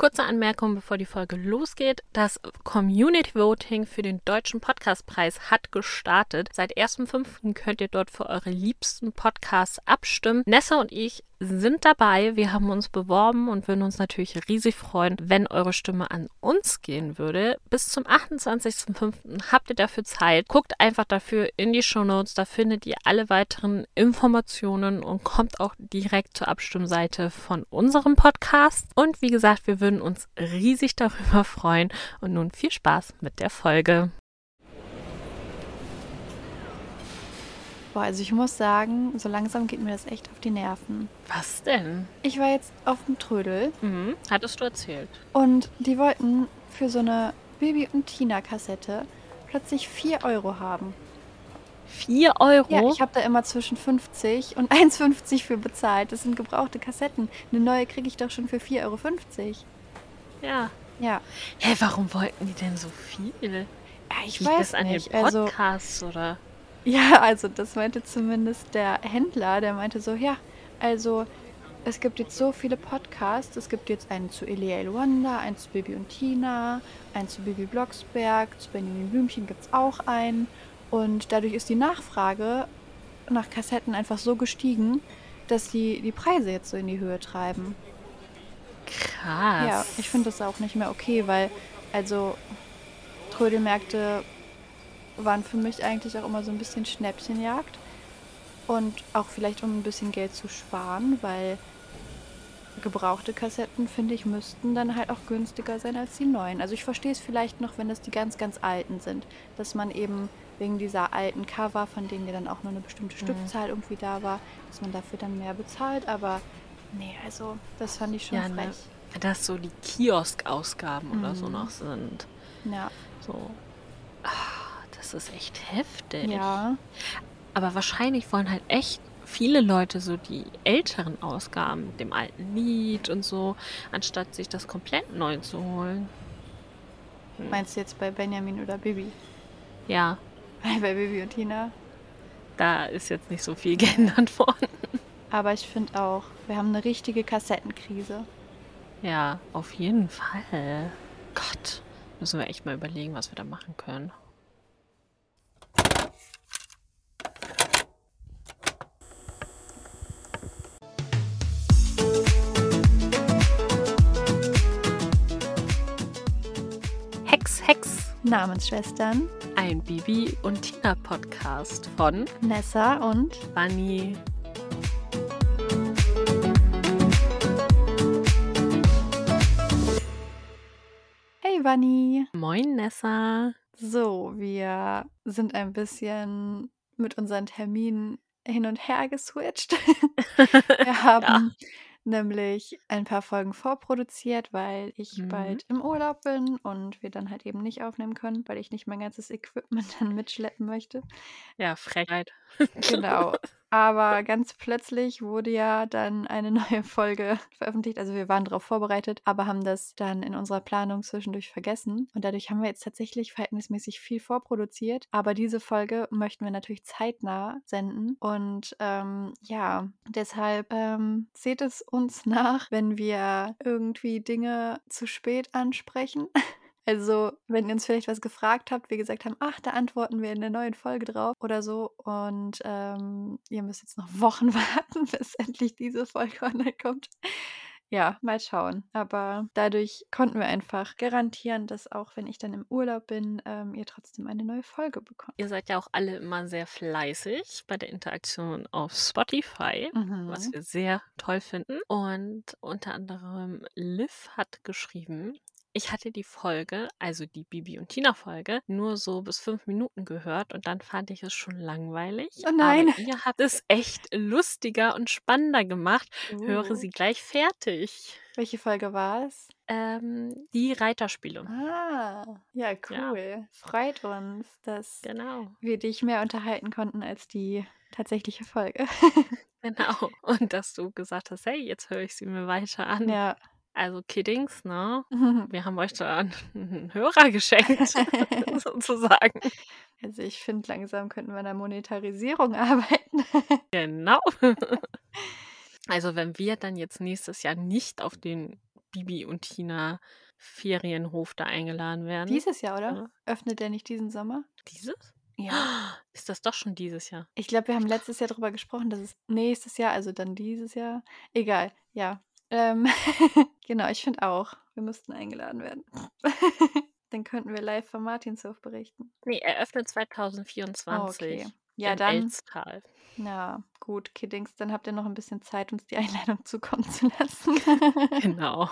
Kurze Anmerkung, bevor die Folge losgeht. Das Community Voting für den Deutschen Podcastpreis hat gestartet. Seit 1.5. könnt ihr dort für eure liebsten Podcasts abstimmen. Nessa und ich sind dabei. Wir haben uns beworben und würden uns natürlich riesig freuen, wenn eure Stimme an uns gehen würde. Bis zum 28.05. habt ihr dafür Zeit. Guckt einfach dafür in die Show Notes. Da findet ihr alle weiteren Informationen und kommt auch direkt zur Abstimmseite von unserem Podcast. Und wie gesagt, wir würden uns riesig darüber freuen. Und nun viel Spaß mit der Folge. Boah, also ich muss sagen, so langsam geht mir das echt auf die Nerven. Was denn? Ich war jetzt auf dem Trödel Mhm. Hattest du erzählt? und die wollten für so eine Baby- und Tina-Kassette plötzlich 4 Euro haben. 4 Euro? Ja, ich habe da immer zwischen 50 und 1,50 für bezahlt. Das sind gebrauchte Kassetten. Eine neue kriege ich doch schon für 4,50 Euro. ja. Ja, Hä, warum wollten die denn so viel? ja ich Liegt weiß das an nicht. den Also, Podcasts oder? ja, also das meinte zumindest der Händler. Der meinte so, ja, also es gibt jetzt so viele Podcasts. Es gibt jetzt einen zu Elia Luanda, einen zu Bibi und Tina, einen zu Bibi Blocksberg, zu Benjamin Blümchen gibt es auch einen. Und dadurch ist die Nachfrage nach Kassetten einfach so gestiegen, dass die die Preise jetzt so in die Höhe treiben. Krass. Ja, ich finde das auch nicht mehr okay, weil also Trödelmärkte waren für mich eigentlich auch immer so ein bisschen Schnäppchenjagd. Und auch vielleicht um ein bisschen Geld zu sparen, weil gebrauchte Kassetten, finde ich, müssten dann halt auch günstiger sein als die neuen. Also ich verstehe es vielleicht noch, wenn das die ganz, ganz alten sind, dass man eben wegen dieser alten Cover, von denen ja dann auch nur eine bestimmte Stückzahl irgendwie da war, dass man dafür dann mehr bezahlt. Aber nee, also das fand ich schon Ja, ne? frech. Dass so die Kiosk-Ausgaben oder so Mhm. noch sind. Ja. So. Ah, das ist echt heftig. Ja. Aber wahrscheinlich wollen halt echt viele Leute so die älteren Ausgaben mit dem alten Lied und so, anstatt sich das komplett neu zu holen. Meinst du jetzt bei Benjamin oder Bibi? Ja, Weil bei Bibi und Tina. da ist jetzt nicht so viel geändert worden. Aber ich finde auch, wir haben eine richtige Kassettenkrise. Ja, auf jeden Fall. Gott, müssen wir echt mal überlegen, was wir da machen können. Namensschwestern ein Bibi und Tina Podcast von Nessa und Bunny. Hey Bunny. Moin Nessa. So, wir sind ein bisschen mit unseren Terminen hin und her geswitcht. Wir haben nämlich ein paar Folgen vorproduziert, weil ich Mhm. bald im Urlaub bin und wir dann halt eben nicht aufnehmen können, weil ich nicht mein ganzes Equipment dann mitschleppen möchte. Ja, Frechheit. Genau. Aber ganz plötzlich wurde ja dann eine neue Folge veröffentlicht. Also wir waren darauf vorbereitet, aber haben das dann in unserer Planung zwischendurch vergessen. Und dadurch haben wir jetzt tatsächlich verhältnismäßig viel vorproduziert. Aber diese Folge möchten wir natürlich zeitnah senden. Und ähm, ja, deshalb ähm, seht es uns nach, wenn wir irgendwie Dinge zu spät ansprechen. Also, wenn ihr uns vielleicht was gefragt habt, wir gesagt haben, ach, da antworten wir in der neuen Folge drauf oder so. Und ähm, ihr müsst jetzt noch Wochen warten, bis endlich diese Folge online kommt. Ja, mal schauen. Aber dadurch konnten wir einfach garantieren, dass auch wenn ich dann im Urlaub bin, ähm, ihr trotzdem eine neue Folge bekommt. Ihr seid ja auch alle immer sehr fleißig bei der Interaktion auf Spotify, was Mhm. wir sehr toll finden. Und unter anderem Liv hat geschrieben, ich hatte die Folge, also die Bibi und Tina Folge, nur so bis fünf Minuten gehört und dann fand ich es schon langweilig. Oh nein. Aber ihr habt es echt lustiger und spannender gemacht. Höre Uh. sie gleich fertig. Welche Folge war es? Ähm, die Reiterspiele. Ah, ja, Ja. cool. Freut uns, dass Genau. wir dich mehr unterhalten konnten als die tatsächliche Folge. Genau. Und dass du gesagt hast, hey, jetzt höre ich sie mir weiter an. ja. Also Kiddings, ne? Wir haben euch da einen Hörer geschenkt, sozusagen. Also ich finde, langsam könnten wir an der Monetarisierung arbeiten. Genau. Also wenn wir dann jetzt nächstes Jahr nicht auf den Bibi und Tina Ferienhof da eingeladen werden. Dieses Jahr, oder? Ja. Öffnet der nicht diesen Sommer? Dieses? Ja. Ist das doch schon dieses Jahr? Ich glaube, wir haben letztes Jahr darüber gesprochen, dass es nächstes Jahr, also dann dieses Jahr. Egal, ja. Ähm, genau, ich finde auch, wir müssten eingeladen werden. dann könnten wir live vom Martinshof berichten. Nee, er öffnet Oh, 2024 okay. Ja, in dann, Elstal. na gut, Kiddings, dann habt ihr noch ein bisschen Zeit, uns die Einladung zukommen zu lassen. Genau.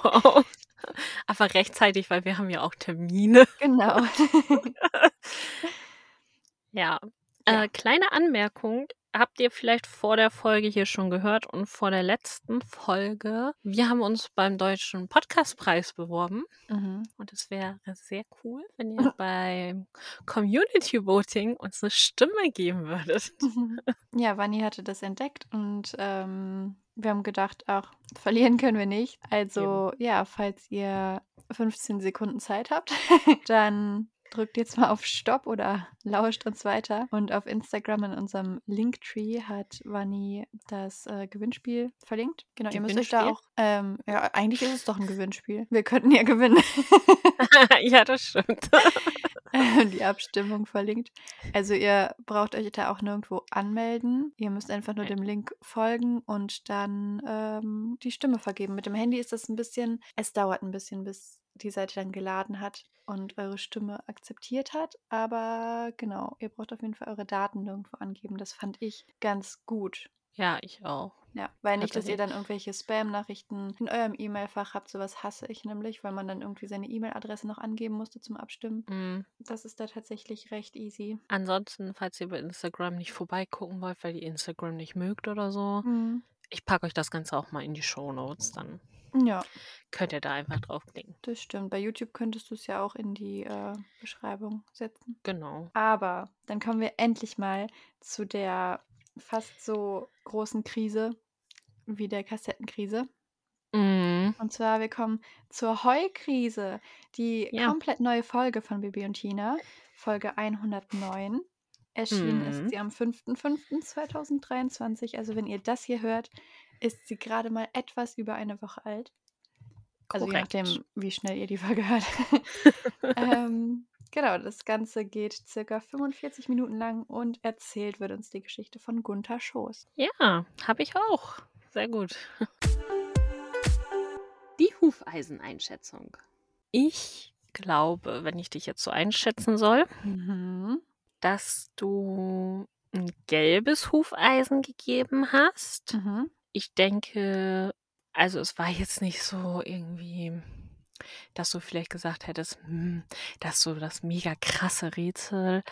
Aber rechtzeitig, weil wir haben ja auch Termine. genau. Ja. Ja. Äh, kleine Anmerkung. Habt ihr vielleicht vor der Folge hier schon gehört und vor der letzten Folge? Wir haben uns beim Deutschen Podcastpreis beworben mhm. und es wäre sehr cool, wenn ihr beim Community Voting uns eine Stimme geben würdet. Ja, Vanni hatte das entdeckt und ähm, wir haben gedacht, ach, verlieren können wir nicht. Also ja, falls ihr 15 Sekunden Zeit habt, dann drückt jetzt mal auf Stopp oder lauscht uns weiter. Und auf Instagram in unserem Linktree hat Vanni das äh, Gewinnspiel verlinkt. Genau, ihr müsst euch da auch. Ähm, ja, eigentlich ist es doch ein Gewinnspiel. Wir könnten ja gewinnen. ja, das stimmt. die Abstimmung verlinkt. Also ihr braucht euch da auch nirgendwo anmelden. Ihr müsst einfach nur dem Link folgen und dann ähm, die Stimme vergeben. Mit dem Handy ist das ein bisschen, es dauert ein bisschen, bis die Seite dann geladen hat und eure Stimme akzeptiert hat. Aber genau, ihr braucht auf jeden Fall eure Daten nirgendwo angeben. Das fand ich ganz gut. Ja, ich auch. Ja, weil nicht, dass ihr dann irgendwelche Spam-Nachrichten in eurem E-Mail-Fach habt. Sowas hasse ich nämlich, weil man dann irgendwie seine E-Mail-Adresse noch angeben musste zum Abstimmen. Mm. Das ist da tatsächlich recht easy. Ansonsten, falls ihr bei Instagram nicht vorbeigucken wollt, weil ihr Instagram nicht mögt oder so, Mhm. ich packe euch das Ganze auch mal in die Show Notes. Dann Ja, könnt ihr da einfach draufklicken. das stimmt. Bei YouTube könntest du es ja auch in die äh, Beschreibung setzen. Genau. Aber dann kommen wir endlich mal zu der fast so großen Krise wie der Kassettenkrise. Mm. Und zwar, wir kommen zur Heukrise. Die Ja. komplett neue Folge von Bibi und Tina, Folge 109. Erschienen Mhm. ist sie am 5.5.2023. Also wenn ihr das hier hört, ist sie gerade mal etwas über eine Woche alt. Also je Korrekt. nachdem, wie schnell ihr die Folge hört. ähm, genau, das Ganze geht circa 45 Minuten lang und erzählt wird uns die Geschichte von Gunther Schoß. Ja, habe ich auch. Sehr gut. Die Hufeiseneinschätzung. Ich glaube, wenn ich dich jetzt so einschätzen soll, Mhm. dass du ein gelbes Hufeisen gegeben hast. Mhm. Ich denke, also es war jetzt nicht so irgendwie, dass du vielleicht gesagt hättest, hm, das ist so das mega krasse Rätsel,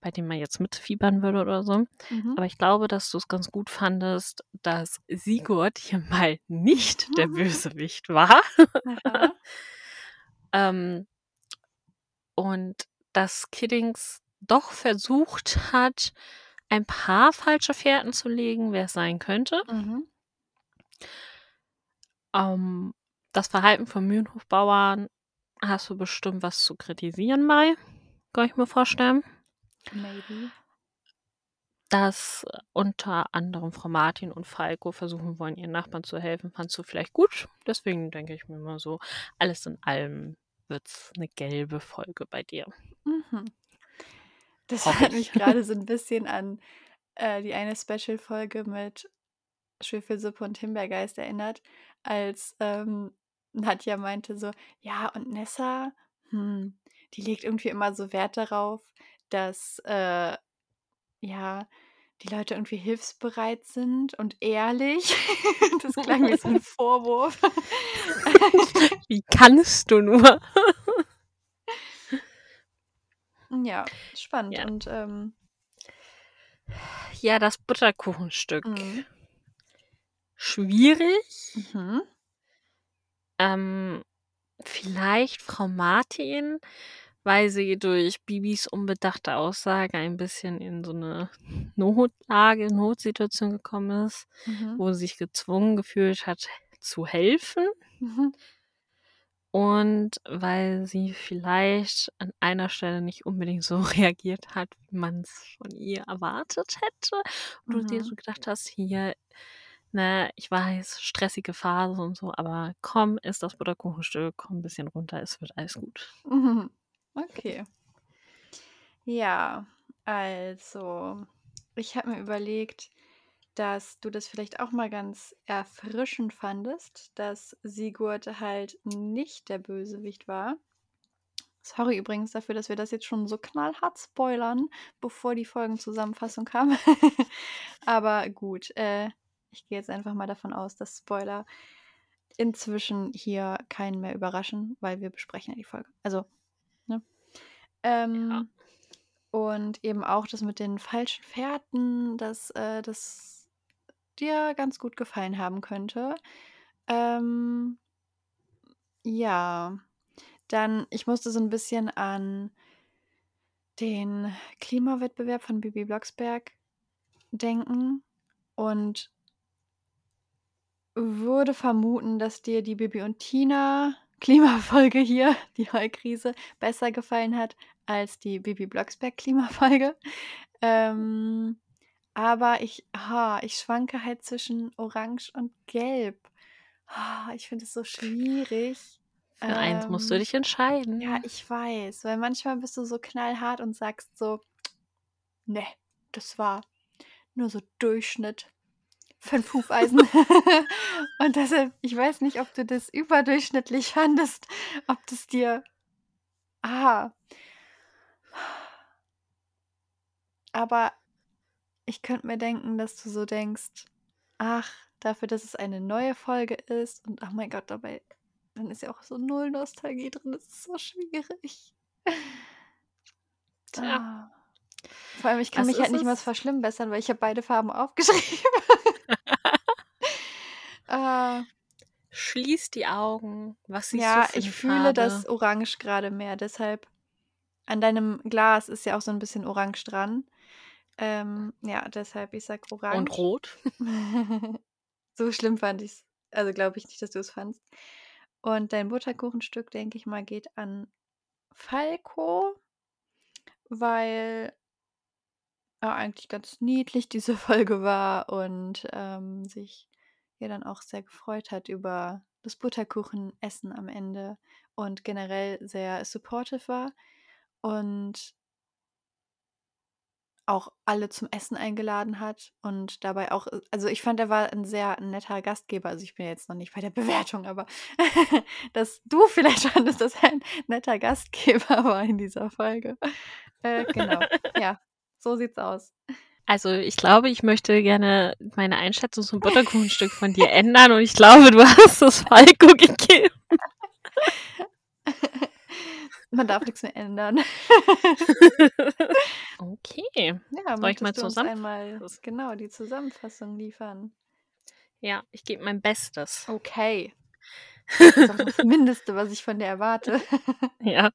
bei dem man jetzt mitfiebern würde oder so. Mhm. Aber ich glaube, dass du es ganz gut fandest, dass Sigurd hier mal nicht der Bösewicht war. Ähm, und dass Kiddings doch versucht hat, ein paar falsche Fährten zu legen, wer es sein könnte. Mhm. Ähm, das Verhalten von Mühlenhofbauern hast du bestimmt was zu kritisieren bei, kann ich mir vorstellen. Maybe. Dass äh, unter anderem Frau Martin und Falco versuchen wollen, ihren Nachbarn zu helfen, fandst du vielleicht gut. Deswegen denke ich mir mal so, alles in allem wird es eine gelbe Folge bei dir. Mhm. Das Hoffe hat ich. mich gerade so ein bisschen an äh, die eine Special-Folge mit Schwefelsuppe und Himbeergeist erinnert, als ähm, Nadja meinte so, ja, und Nessa, hm, die legt irgendwie immer so Wert darauf, dass, äh, ja, die Leute irgendwie hilfsbereit sind und ehrlich. Das klang wie so ein Vorwurf. Wie kannst du nur? Ja, spannend. Ja. Und ähm, Ja, das Butterkuchenstück. mhm. Schwierig. Mhm. Ähm, vielleicht Frau Martin, weil sie durch Bibis unbedachte Aussage ein bisschen in so eine Notlage, Notsituation gekommen ist, Mhm. wo sie sich gezwungen gefühlt hat zu helfen. Mhm. Und weil sie vielleicht an einer Stelle nicht unbedingt so reagiert hat, wie man es von ihr erwartet hätte. Und du dir Mhm. so gedacht hast, hier ne, ich weiß, stressige Phase und so, aber komm, isst das Butterkuchenstück, komm ein bisschen runter, es wird alles gut. Okay. Ja, also, ich habe mir überlegt, dass du das vielleicht auch mal ganz erfrischend fandest, dass Sigurd halt nicht der Bösewicht war. Sorry übrigens dafür, dass wir das jetzt schon so knallhart spoilern, bevor die Folgenzusammenfassung kam. Aber gut, äh, ich gehe jetzt einfach mal davon aus, dass Spoiler inzwischen hier keinen mehr überraschen, weil wir besprechen ja die Folge. Also, ne? Ähm, Und eben auch das mit den falschen Fährten, dass äh, das dir ganz gut gefallen haben könnte. Ähm, ja, dann, ich musste so ein bisschen an den Klimawettbewerb von Bibi Blocksberg denken und würde vermuten, dass dir die Bibi und Tina Klimafolge hier, die Heukrise, besser gefallen hat als die Bibi Blocksberg Klimafolge. Ähm, aber ich, ha, ich schwanke halt zwischen Orange und Gelb. Ha, ich finde es so schwierig. Für eins musst du Ähm, dich entscheiden. ja, ich weiß, weil manchmal bist du so knallhart und sagst so, ne, das war nur so Durchschnitt. Fünf Hufeisen. und deshalb, ich weiß nicht, ob du das überdurchschnittlich fandest, ob das dir. Ah. Aber ich könnte mir denken, dass du so denkst, ach, dafür, dass es eine neue Folge ist und oh mein Gott, dabei, dann ist ja auch so null Nostalgie drin, das ist so schwierig. Tja. Ah. Vor allem, ich kann Was mich halt nicht mal es? verschlimmbessern, weil ich habe beide Farben aufgeschrieben. Ah, Schließ die Augen. Was siehst ja, du für ich fühle Farbe? das Orange gerade mehr, deshalb an deinem Glas ist ja auch so ein bisschen Orange dran. Ähm, ja, deshalb, ich sag Orange. Und rot? so schlimm fand ich es. Also glaube ich nicht, dass du es fandst. Und dein Butterkuchenstück, denke ich mal, geht an Falco, weil er eigentlich ganz niedlich diese Folge war und ähm, sich ja dann auch sehr gefreut hat über das Butterkuchenessen am Ende und generell sehr supportive war und auch alle zum Essen eingeladen hat und dabei auch, äh, also ich fand, er war ein sehr netter Gastgeber. Also ich bin jetzt noch nicht bei der Bewertung, aber dass du vielleicht fandest, dass er ein netter Gastgeber war in dieser Folge. Äh, genau, ja, so sieht's aus. Also ich glaube, ich möchte gerne meine Einschätzung zum Butterkuchenstück von dir ändern und ich glaube, du hast es Falco gegeben. Man darf nichts mehr ändern. okay. Ja, Soll ich mal zusammenfassen? genau die Zusammenfassung liefern? Ja, ich gebe mein Bestes. Okay. Das ist das Mindeste, was ich von dir erwarte. Ja,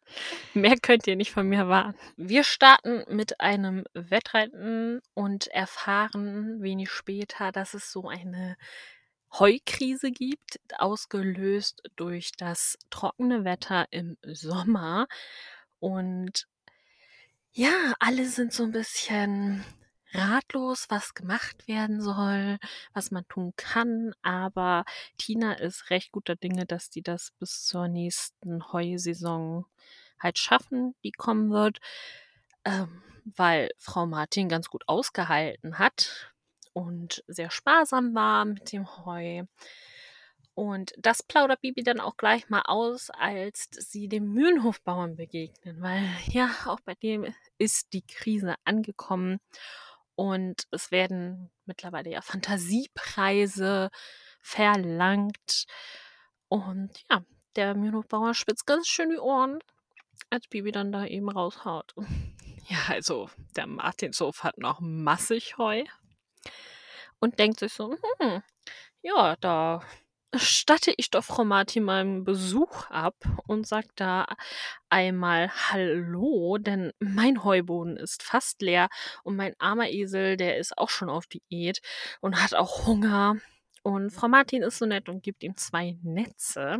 mehr könnt ihr nicht von mir erwarten. Wir starten mit einem Wettreiten und erfahren wenig später, dass es so eine Heukrise gibt, ausgelöst durch das trockene Wetter im Sommer. Und ja, alle sind so ein bisschen ratlos, was gemacht werden soll, was man tun kann. Aber Tina ist recht guter Dinge, dass die das bis zur nächsten Heusaison halt schaffen, die kommen wird, ähm, weil Frau Martin ganz gut ausgehalten hat und sehr sparsam war mit dem Heu. Und das plaudert Bibi dann auch gleich mal aus, als sie dem Mühlenhofbauern begegnen, weil ja, auch bei dem ist die Krise angekommen und es werden mittlerweile ja Fantasiepreise verlangt. Und ja, der Mühlenhofbauer spitzt ganz schön die Ohren, als Bibi dann da eben raushaut. Ja, also der Martinshof hat noch massig Heu und denkt sich so, hm, ja, da statte ich doch Frau Martin mal einen Besuch ab und sag da einmal Hallo, denn mein Heuboden ist fast leer und mein armer Esel, der ist auch schon auf Diät und hat auch Hunger. Und Frau Martin ist so nett und gibt ihm zwei Netze,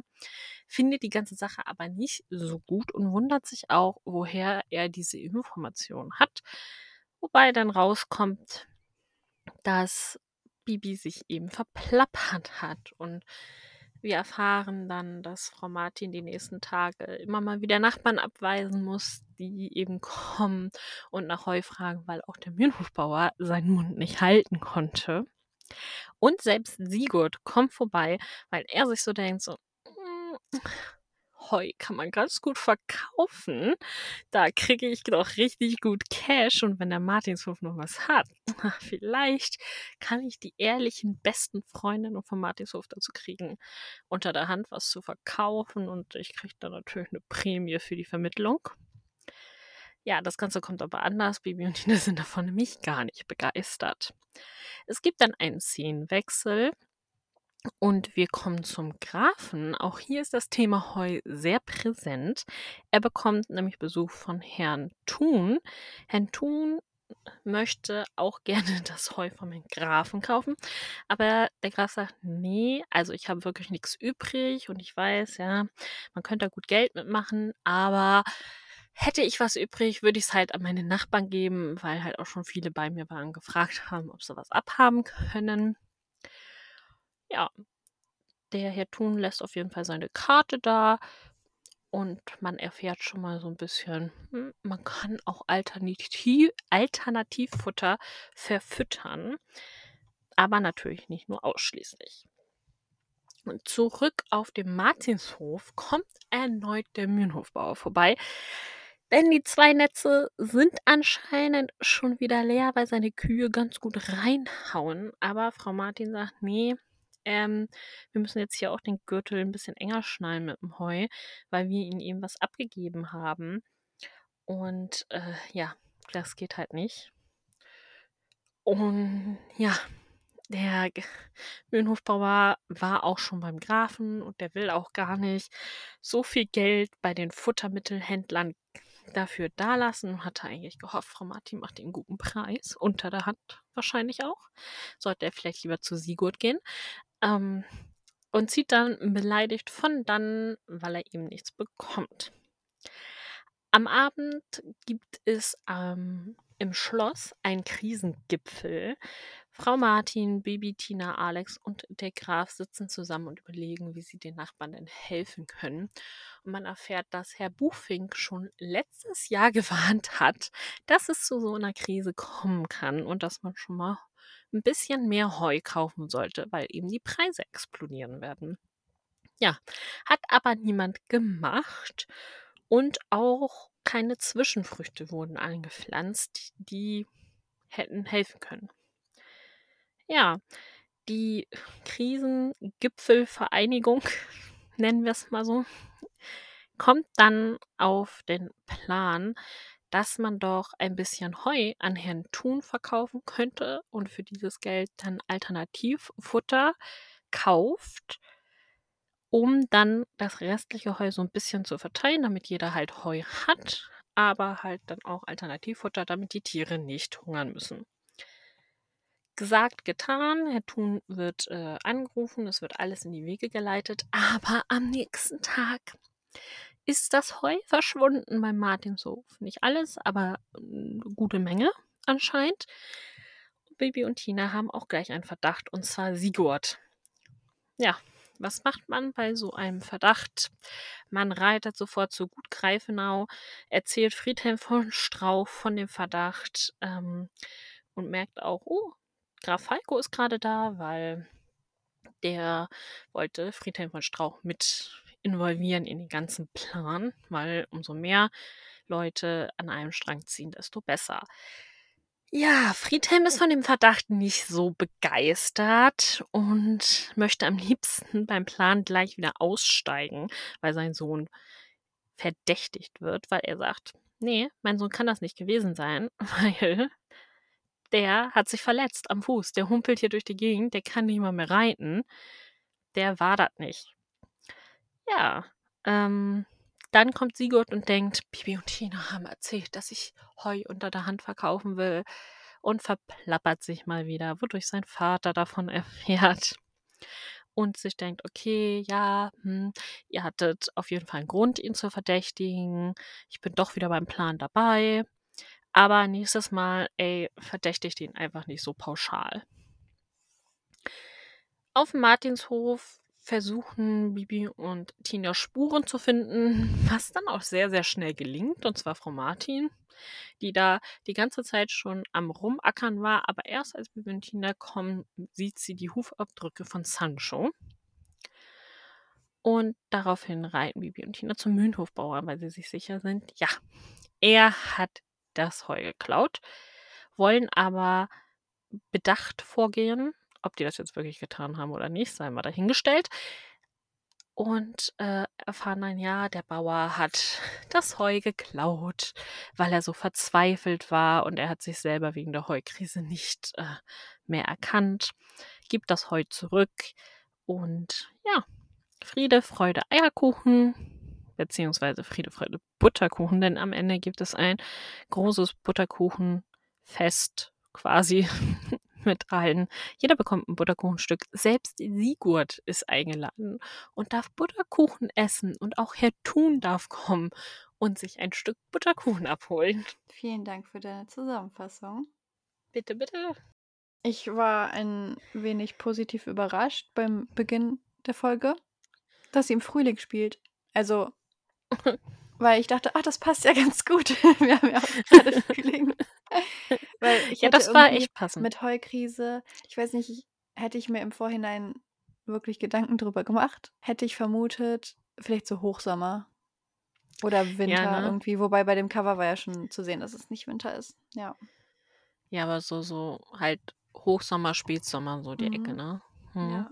findet die ganze Sache aber nicht so gut und wundert sich auch, woher er diese Information hat. Wobei dann rauskommt, dass Bibi sich eben verplappert hat. Und wir erfahren dann, dass Frau Martin die nächsten Tage immer mal wieder Nachbarn abweisen muss, die eben kommen und nach Heu fragen, weil auch der Mühlenhofbauer seinen Mund nicht halten konnte. Und selbst Sigurd kommt vorbei, weil er sich so denkt, so, "Mm, Heu kann man ganz gut verkaufen. Da kriege ich doch richtig gut Cash. Und wenn der Martinshof noch was hat, vielleicht kann ich die ehrlichen besten Freundinnen vom Martinshof dazu kriegen, unter der Hand was zu verkaufen. Und ich kriege dann natürlich eine Prämie für die Vermittlung. Ja, das Ganze kommt aber anders. Bibi und Tina sind davon nämlich gar nicht begeistert. Es gibt dann einen Szenenwechsel und wir kommen zum Grafen. Auch hier ist das Thema Heu sehr präsent. Er bekommt nämlich Besuch von Herrn Thun. Herrn Thun möchte auch gerne das Heu vom Grafen kaufen, aber der Graf sagt, nee, also ich habe wirklich nichts übrig und ich weiß, ja, man könnte da gut Geld mitmachen, aber hätte ich was übrig, würde ich es halt an meine Nachbarn geben, weil halt auch schon viele bei mir waren, gefragt haben, ob sie was abhaben können. Ja, der Herr Thun lässt auf jeden Fall seine Karte da und man erfährt schon mal so ein bisschen, hm, man kann auch Alternativ Alternativfutter verfüttern, aber natürlich nicht nur ausschließlich. Und zurück auf dem Martinshof kommt erneut der Mühlenhofbauer vorbei. Denn die zwei Netze sind anscheinend schon wieder leer, weil seine Kühe ganz gut reinhauen. Aber Frau Martin sagt, nee, ähm, wir müssen jetzt hier auch den Gürtel ein bisschen enger schnallen mit dem Heu, weil wir ihnen eben was abgegeben haben. Und äh, ja, das geht halt nicht. Und ja, der Mühlenhofbauer war auch schon beim Grafen und der will auch gar nicht so viel Geld bei den Futtermittelhändlern dafür dalassen und hatte eigentlich gehofft, Frau Martin macht einen guten Preis, unter der Hand wahrscheinlich auch. Sollte er vielleicht lieber zu Sigurd gehen. Ähm, und zieht dann beleidigt von dann, weil er eben nichts bekommt. Am Abend gibt es ähm, im Schloss einen Krisengipfel. Frau Martin, Baby Tina, Alex und der Graf sitzen zusammen und überlegen, wie sie den Nachbarn denn helfen können. Und man erfährt, dass Herr Buchfink schon letztes Jahr gewarnt hat, dass es zu so einer Krise kommen kann und dass man schon mal ein bisschen mehr Heu kaufen sollte, weil eben die Preise explodieren werden. Ja, hat aber niemand gemacht und auch keine Zwischenfrüchte wurden angepflanzt, die hätten helfen können. Ja, die Krisengipfelvereinigung, nennen wir es mal so, kommt dann auf den Plan, dass man doch ein bisschen Heu an Herrn Thun verkaufen könnte und für dieses Geld dann Alternativfutter kauft, um dann das restliche Heu so ein bisschen zu verteilen, damit jeder halt Heu hat, aber halt dann auch Alternativfutter, damit die Tiere nicht hungern müssen. Gesagt, getan. Herr Thun wird äh, angerufen, es wird alles in die Wege geleitet, aber am nächsten Tag ist das Heu verschwunden beim Martinshof. Nicht alles, aber eine gute Menge anscheinend. Baby und Tina haben auch gleich einen Verdacht, und zwar Sigurd. Ja, was macht man bei so einem Verdacht? Man reitet sofort zu Gut Greifenau, erzählt Friedhelm von Strauch von dem Verdacht ähm, und merkt auch, oh, Graf Falco ist gerade da, weil der wollte Friedhelm von Strauch mit involvieren in den ganzen Plan, weil umso mehr Leute an einem Strang ziehen, desto besser. Ja, Friedhelm ist von dem Verdacht nicht so begeistert und möchte am liebsten beim Plan gleich wieder aussteigen, weil sein Sohn verdächtigt wird, weil er sagt, nee, mein Sohn kann das nicht gewesen sein, weil der hat sich verletzt am Fuß, der humpelt hier durch die Gegend, der kann nicht mal mehr reiten, der war das nicht. Ja, ähm, dann kommt Sigurd und denkt, Bibi und Tina haben erzählt, dass ich Heu unter der Hand verkaufen will und verplappert sich mal wieder, wodurch sein Vater davon erfährt und sich denkt, okay, ja, hm, ihr hattet auf jeden Fall einen Grund, ihn zu verdächtigen. Ich bin doch wieder beim Plan dabei. Aber nächstes Mal, ey, verdächtigt ihn einfach nicht so pauschal. Auf dem Martinshof versuchen Bibi und Tina Spuren zu finden, was dann auch sehr, sehr schnell gelingt, und zwar Frau Martin, die da die ganze Zeit schon am Rumackern war, aber erst als Bibi und Tina kommen, sieht sie die Hufabdrücke von Sancho. Und daraufhin reiten Bibi und Tina zum Mühlenhofbauer, weil sie sich sicher sind, ja, er hat das Heu geklaut, wollen aber bedacht vorgehen. Ob die das jetzt wirklich getan haben oder nicht, sei mal dahingestellt. Und äh, erfahren dann, ja, der Bauer hat das Heu geklaut, weil er so verzweifelt war und er hat sich selber wegen der Heukrise nicht äh, mehr erkannt, gibt das Heu zurück und ja, Friede, Freude, Eierkuchen, beziehungsweise Friede, Freude, Butterkuchen, denn am Ende gibt es ein großes Butterkuchenfest quasi mit allen. Jeder bekommt ein Butterkuchenstück. Selbst Sigurd ist eingeladen und darf Butterkuchen essen und auch Herr Thun darf kommen und sich ein Stück Butterkuchen abholen. Vielen Dank für deine Zusammenfassung. Bitte, bitte. Ich war ein wenig positiv überrascht beim Beginn der Folge, dass sie im Frühling spielt. Also, weil ich dachte, ach, das passt ja ganz gut. Wir haben ja auch gerade Frühling. Weil ich Ja, das war echt passend. mit Heukrise, ich weiß nicht, ich, hätte ich mir im Vorhinein wirklich Gedanken drüber gemacht, hätte ich vermutet, vielleicht so Hochsommer oder Winter ne? irgendwie. Wobei bei dem Cover war ja schon zu sehen, dass es nicht Winter ist. Ja. Ja, aber so, so halt Hochsommer, Spätsommer, so die Ecke, Mhm. ne? Hm. Ja.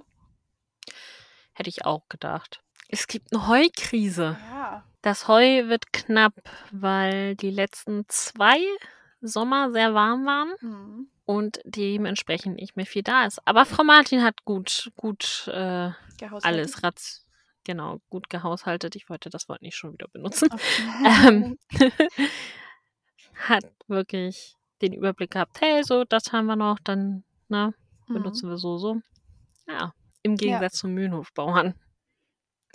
Hätte ich auch gedacht. Es gibt eine Heukrise. Ja. Das Heu wird knapp, weil die letzten zwei Sommer sehr warm waren Mhm. und dementsprechend nicht mehr viel da ist. Aber Frau Martin hat gut, gut äh, Gehaushaltet. alles ratz, genau, gut gehaushaltet. Ich wollte das Wort nicht schon wieder benutzen. Okay. ähm, hat wirklich den Überblick gehabt, hey, so, das haben wir noch, dann, ne, Mhm. benutzen wir so, so. Ja, im Gegensatz zum Mühlenhofbauern.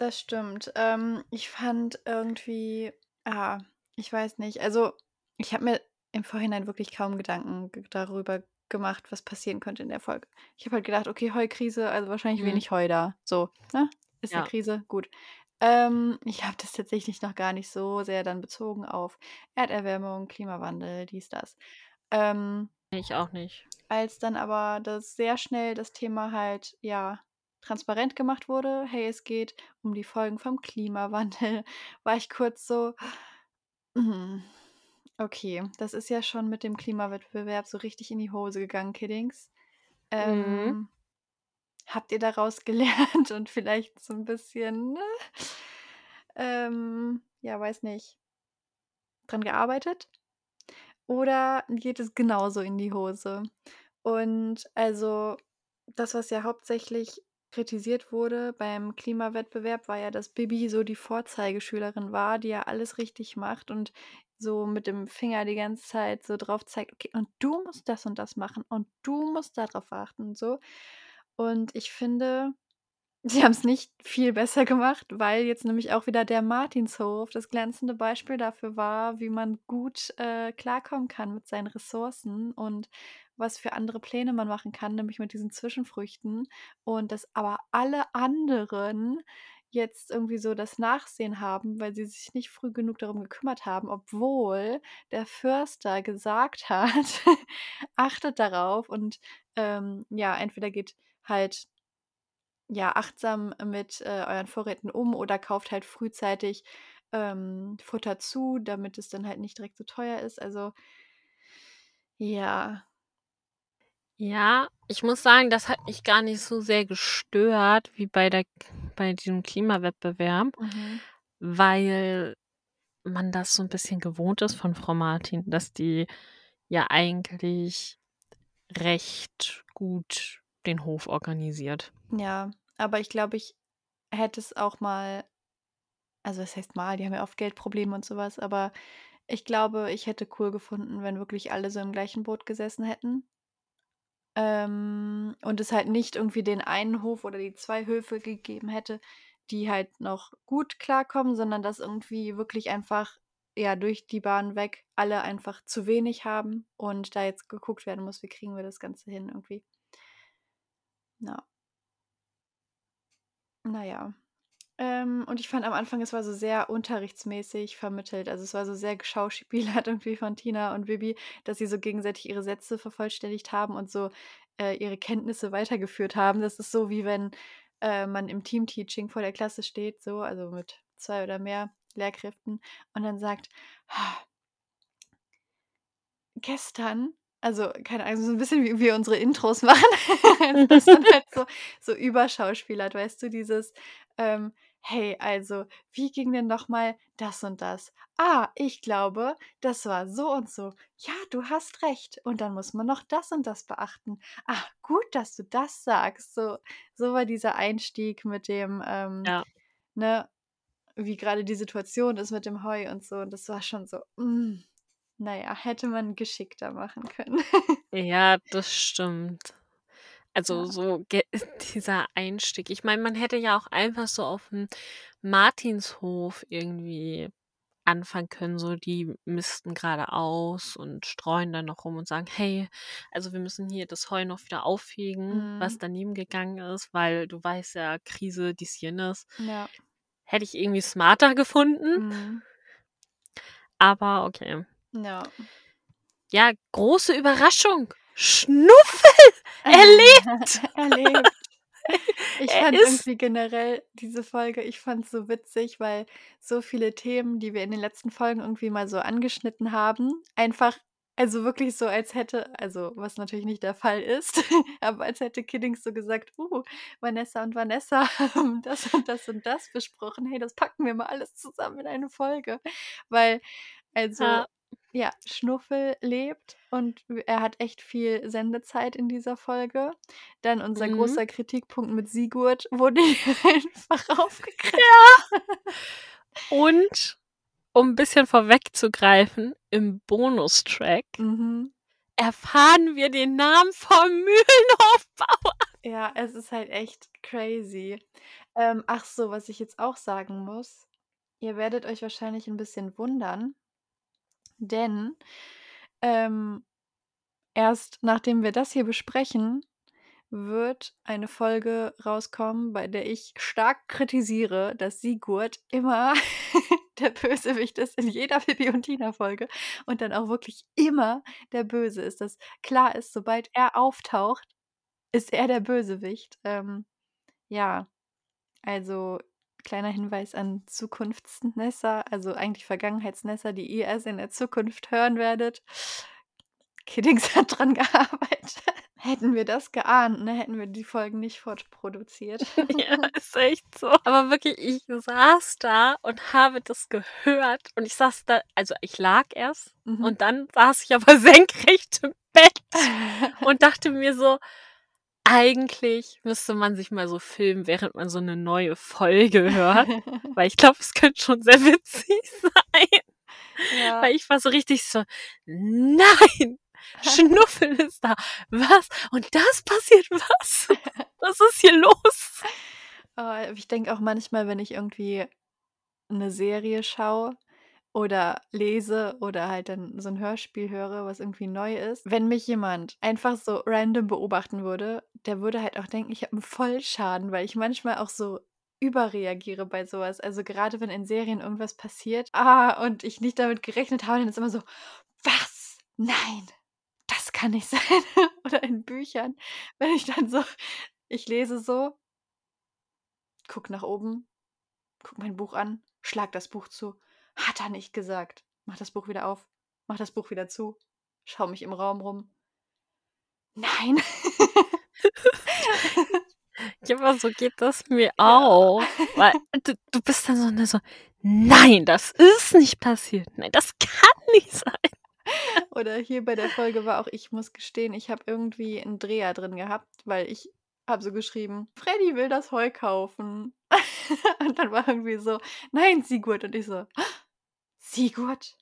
Das stimmt. Ähm, ich fand irgendwie, ah, ich weiß nicht. Also, ich habe mir im Vorhinein wirklich kaum Gedanken ge- darüber gemacht, was passieren könnte in der Folge. Ich habe halt gedacht, okay, Heukrise, also wahrscheinlich Mhm. wenig Heu da. So, ne? Ist eine Ja. Krise, gut. Ähm, ich habe das tatsächlich noch gar nicht so sehr dann bezogen auf Erderwärmung, Klimawandel, dies, das. Ähm, Ich auch nicht. als dann aber das sehr schnell das Thema halt, ja, transparent gemacht wurde, hey, es geht um die Folgen vom Klimawandel, war ich kurz so, mhm, okay, das ist ja schon mit dem Klimawettbewerb so richtig in die Hose gegangen, Kiddings. Mhm. Ähm, habt ihr daraus gelernt und vielleicht so ein bisschen, ne, ähm, ja, weiß nicht, dran gearbeitet? Oder geht es genauso in die Hose? Und also, das, was ja hauptsächlich kritisiert wurde beim Klimawettbewerb, war ja, dass Bibi so die Vorzeigeschülerin war, die ja alles richtig macht und so mit dem Finger die ganze Zeit so drauf zeigt, okay, und du musst das und das machen und du musst darauf achten und so. Und ich finde, Sie haben es nicht viel besser gemacht, weil jetzt nämlich auch wieder der Martinshof das glänzende Beispiel dafür war, wie man gut, äh, klarkommen kann mit seinen Ressourcen und was für andere Pläne man machen kann, nämlich mit diesen Zwischenfrüchten. Und dass aber alle anderen jetzt irgendwie so das Nachsehen haben, weil sie sich nicht früh genug darum gekümmert haben, obwohl der Förster gesagt hat: „Achtet darauf und, ähm, ja, entweder geht halt ja, achtsam mit, äh, euren Vorräten um oder kauft halt frühzeitig, ähm, Futter zu, damit es dann halt nicht direkt so teuer ist. Also ja. Ja, ich muss sagen, das hat mich gar nicht so sehr gestört wie bei der bei diesem Klimawettbewerb, Mhm. weil man das so ein bisschen gewohnt ist von Frau Martin, dass die ja eigentlich recht gut den Hof organisiert. Ja, aber ich glaube, ich hätte es auch mal also was heißt mal, die haben ja oft Geldprobleme und sowas, aber ich glaube, ich hätte cool gefunden, wenn wirklich alle so im gleichen Boot gesessen hätten. Ähm, und es halt nicht irgendwie den einen Hof oder die 2 Höfe gegeben hätte, die halt noch gut klarkommen, sondern dass irgendwie wirklich einfach, ja, durch die Bahn weg alle einfach zu wenig haben und da jetzt geguckt werden muss, wie kriegen wir das Ganze hin irgendwie. Ja. naja. Ähm, und ich fand am Anfang, es war so sehr unterrichtsmäßig vermittelt. Also es war so sehr geschauspielert irgendwie von Tina und Bibi, dass sie so gegenseitig ihre Sätze vervollständigt haben und so äh, ihre Kenntnisse weitergeführt haben. Das ist so, wie wenn äh, man im Teamteaching vor der Klasse steht, so, also mit zwei oder mehr Lehrkräften, und dann sagt, "Ah, gestern, also keine Ahnung, so ein bisschen wie wir unsere Intros machen, dass man halt so, so überschauspielert, weißt du, dieses, ähm, hey, also, wie ging denn nochmal das und das? Ah, ich glaube, das war so und so. Ja, du hast recht. Und dann muss man noch das und das beachten. Ah, gut, dass du das sagst. So, so war dieser Einstieg mit dem, ähm, Ja. ne, wie gerade die Situation ist mit dem Heu und so. Und das war schon so, mm, naja, hätte man geschickter machen können. Ja, das stimmt. Also Ja. so ge dieser Einstieg. Ich meine, man hätte ja auch einfach so auf'm Martinshof irgendwie anfangen können, so die misten grade aus und streuen dann noch rum und sagen: „Hey, also wir müssen hier das Heu noch wieder auffegen, was Mhm. daneben gegangen ist, weil du weißt ja, Krise, dies, jenes.“ Ja. Hätte ich irgendwie smarter gefunden. Mhm. Aber okay. Ja. Ja, große Überraschung. Schnuffel! Er lebt! Er lebt. Ich Er fand irgendwie generell diese Folge ich fand's so witzig, weil so viele Themen, die wir in den letzten Folgen irgendwie mal so angeschnitten haben, einfach also wirklich so, als hätte also was natürlich nicht der Fall ist, aber als hätte Kiddings so gesagt: „Uh, Vanessa und Vanessa haben das und das und das besprochen. Hey, das packen wir mal alles zusammen in eine Folge.“ Weil also, Ja. Ja, Schnuffel lebt und er hat echt viel Sendezeit in dieser Folge. Dann unser Mhm. großer Kritikpunkt mit Sigurd wurde einfach aufgegriffen. Ja. Und, um 'n bisschen vorwegzugreifen, im Bonustrack Mhm. erfahren wir den Namen vom Mühlenhofbauer. Ja, es ist halt echt crazy. Ähm, ach so, was ich jetzt auch sagen muss, ihr werdet euch wahrscheinlich 'n bisschen wundern denn, ähm, erst nachdem wir das hier besprechen, wird eine Folge rauskommen, bei der ich stark kritisiere, dass Sigurd immer der Bösewicht ist in jeder Bibi und Tina-Folge und dann auch wirklich immer der Böse ist, dass klar ist, sobald er auftaucht, ist er der Bösewicht. Ähm, ja, also kleiner Hinweis an Zukunfts-Nessa, also eigentlich Vergangenheits-Nessa, die ihr erst in der Zukunft hören werdet. Kiddings hat dran gearbeitet. Hätten wir das geahnt, ne, hätten wir die Folgen nicht fortproduziert. Ja, ist echt so. Aber wirklich, ich saß da und habe das gehört und ich saß da also ich lag erst Mhm. und dann saß ich aber senkrecht im Bett und dachte mir so: „Eigentlich müsste man sich mal so filmen, während man so 'ne neue Folge hört.“ Weil ich glaube, es könnte schon sehr witzig sein. Ja. Weil ich war so richtig so: „Nein, Schnuffel ist da. Was? Und das passiert was? Was ist hier los?“ Oh, ich denke auch manchmal, wenn ich irgendwie 'ne Serie schaue oder lese oder halt dann so 'n Hörspiel höre, was irgendwie neu ist. Wenn mich jemand einfach so random beobachten würde, der würde halt auch denken, ich habe 'n Vollschaden, weil ich manchmal auch so überreagiere bei so was. Also gerade wenn in Serien irgendwas passiert, ah, und ich nicht damit gerechnet habe, dann ist immer so: „Was? Nein, das kann nicht sein.“ Oder in Büchern, wenn ich dann so ich lese so gucke nach oben, gucke mein Buch an, schlage das Buch zu. Hat er nicht gesagt. Mache das Buch wieder auf, mache das Buch wieder zu, schaue mich im Raum rum. Nein. Ja, aber so geht das mir auch, weil du du bist dann so, ne, so: „Nein, das ist nicht passiert. Nein, das kann nicht sein.“ Oder hier bei der Folge war auch ich muss gestehen, ich habe irgendwie 'n Dreher drin gehabt, weil ich habe so geschrieben: „Freddy will das Heu kaufen.“ Und dann war irgendwie so: „Nein, Sigurd.“ Und ich so: „Sigurd,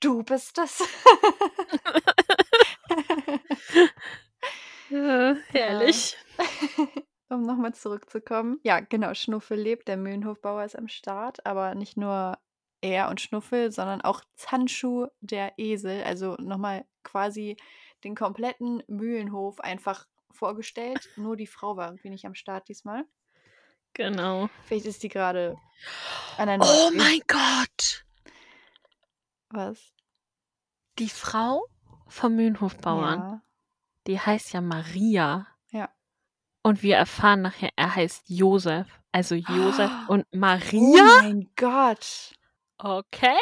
du bist es?“ Äh, Ja. herrlich. Um noch mal zurückzukommen. Ja, genau, Schnuffel lebt, der Mühlenhofbauer ist am Start, aber nicht nur er und Schnuffel, sondern auch Zandschuh, der Esel. Also noch mal quasi den kompletten Mühlenhof einfach vorgestellt. Nur die Frau war irgendwie nicht am Start diesmal. Genau. Vielleicht ist die gerade an einer Oh Nordsee. mein Gott! Was? Die Frau vom Mühlenhofbauern, Ja. die heißt ja Maria. Ja. Und wir erfahren nachher, er heißt Josef. Also Josef Ah. und Oh Maria? mein Gott. Okay.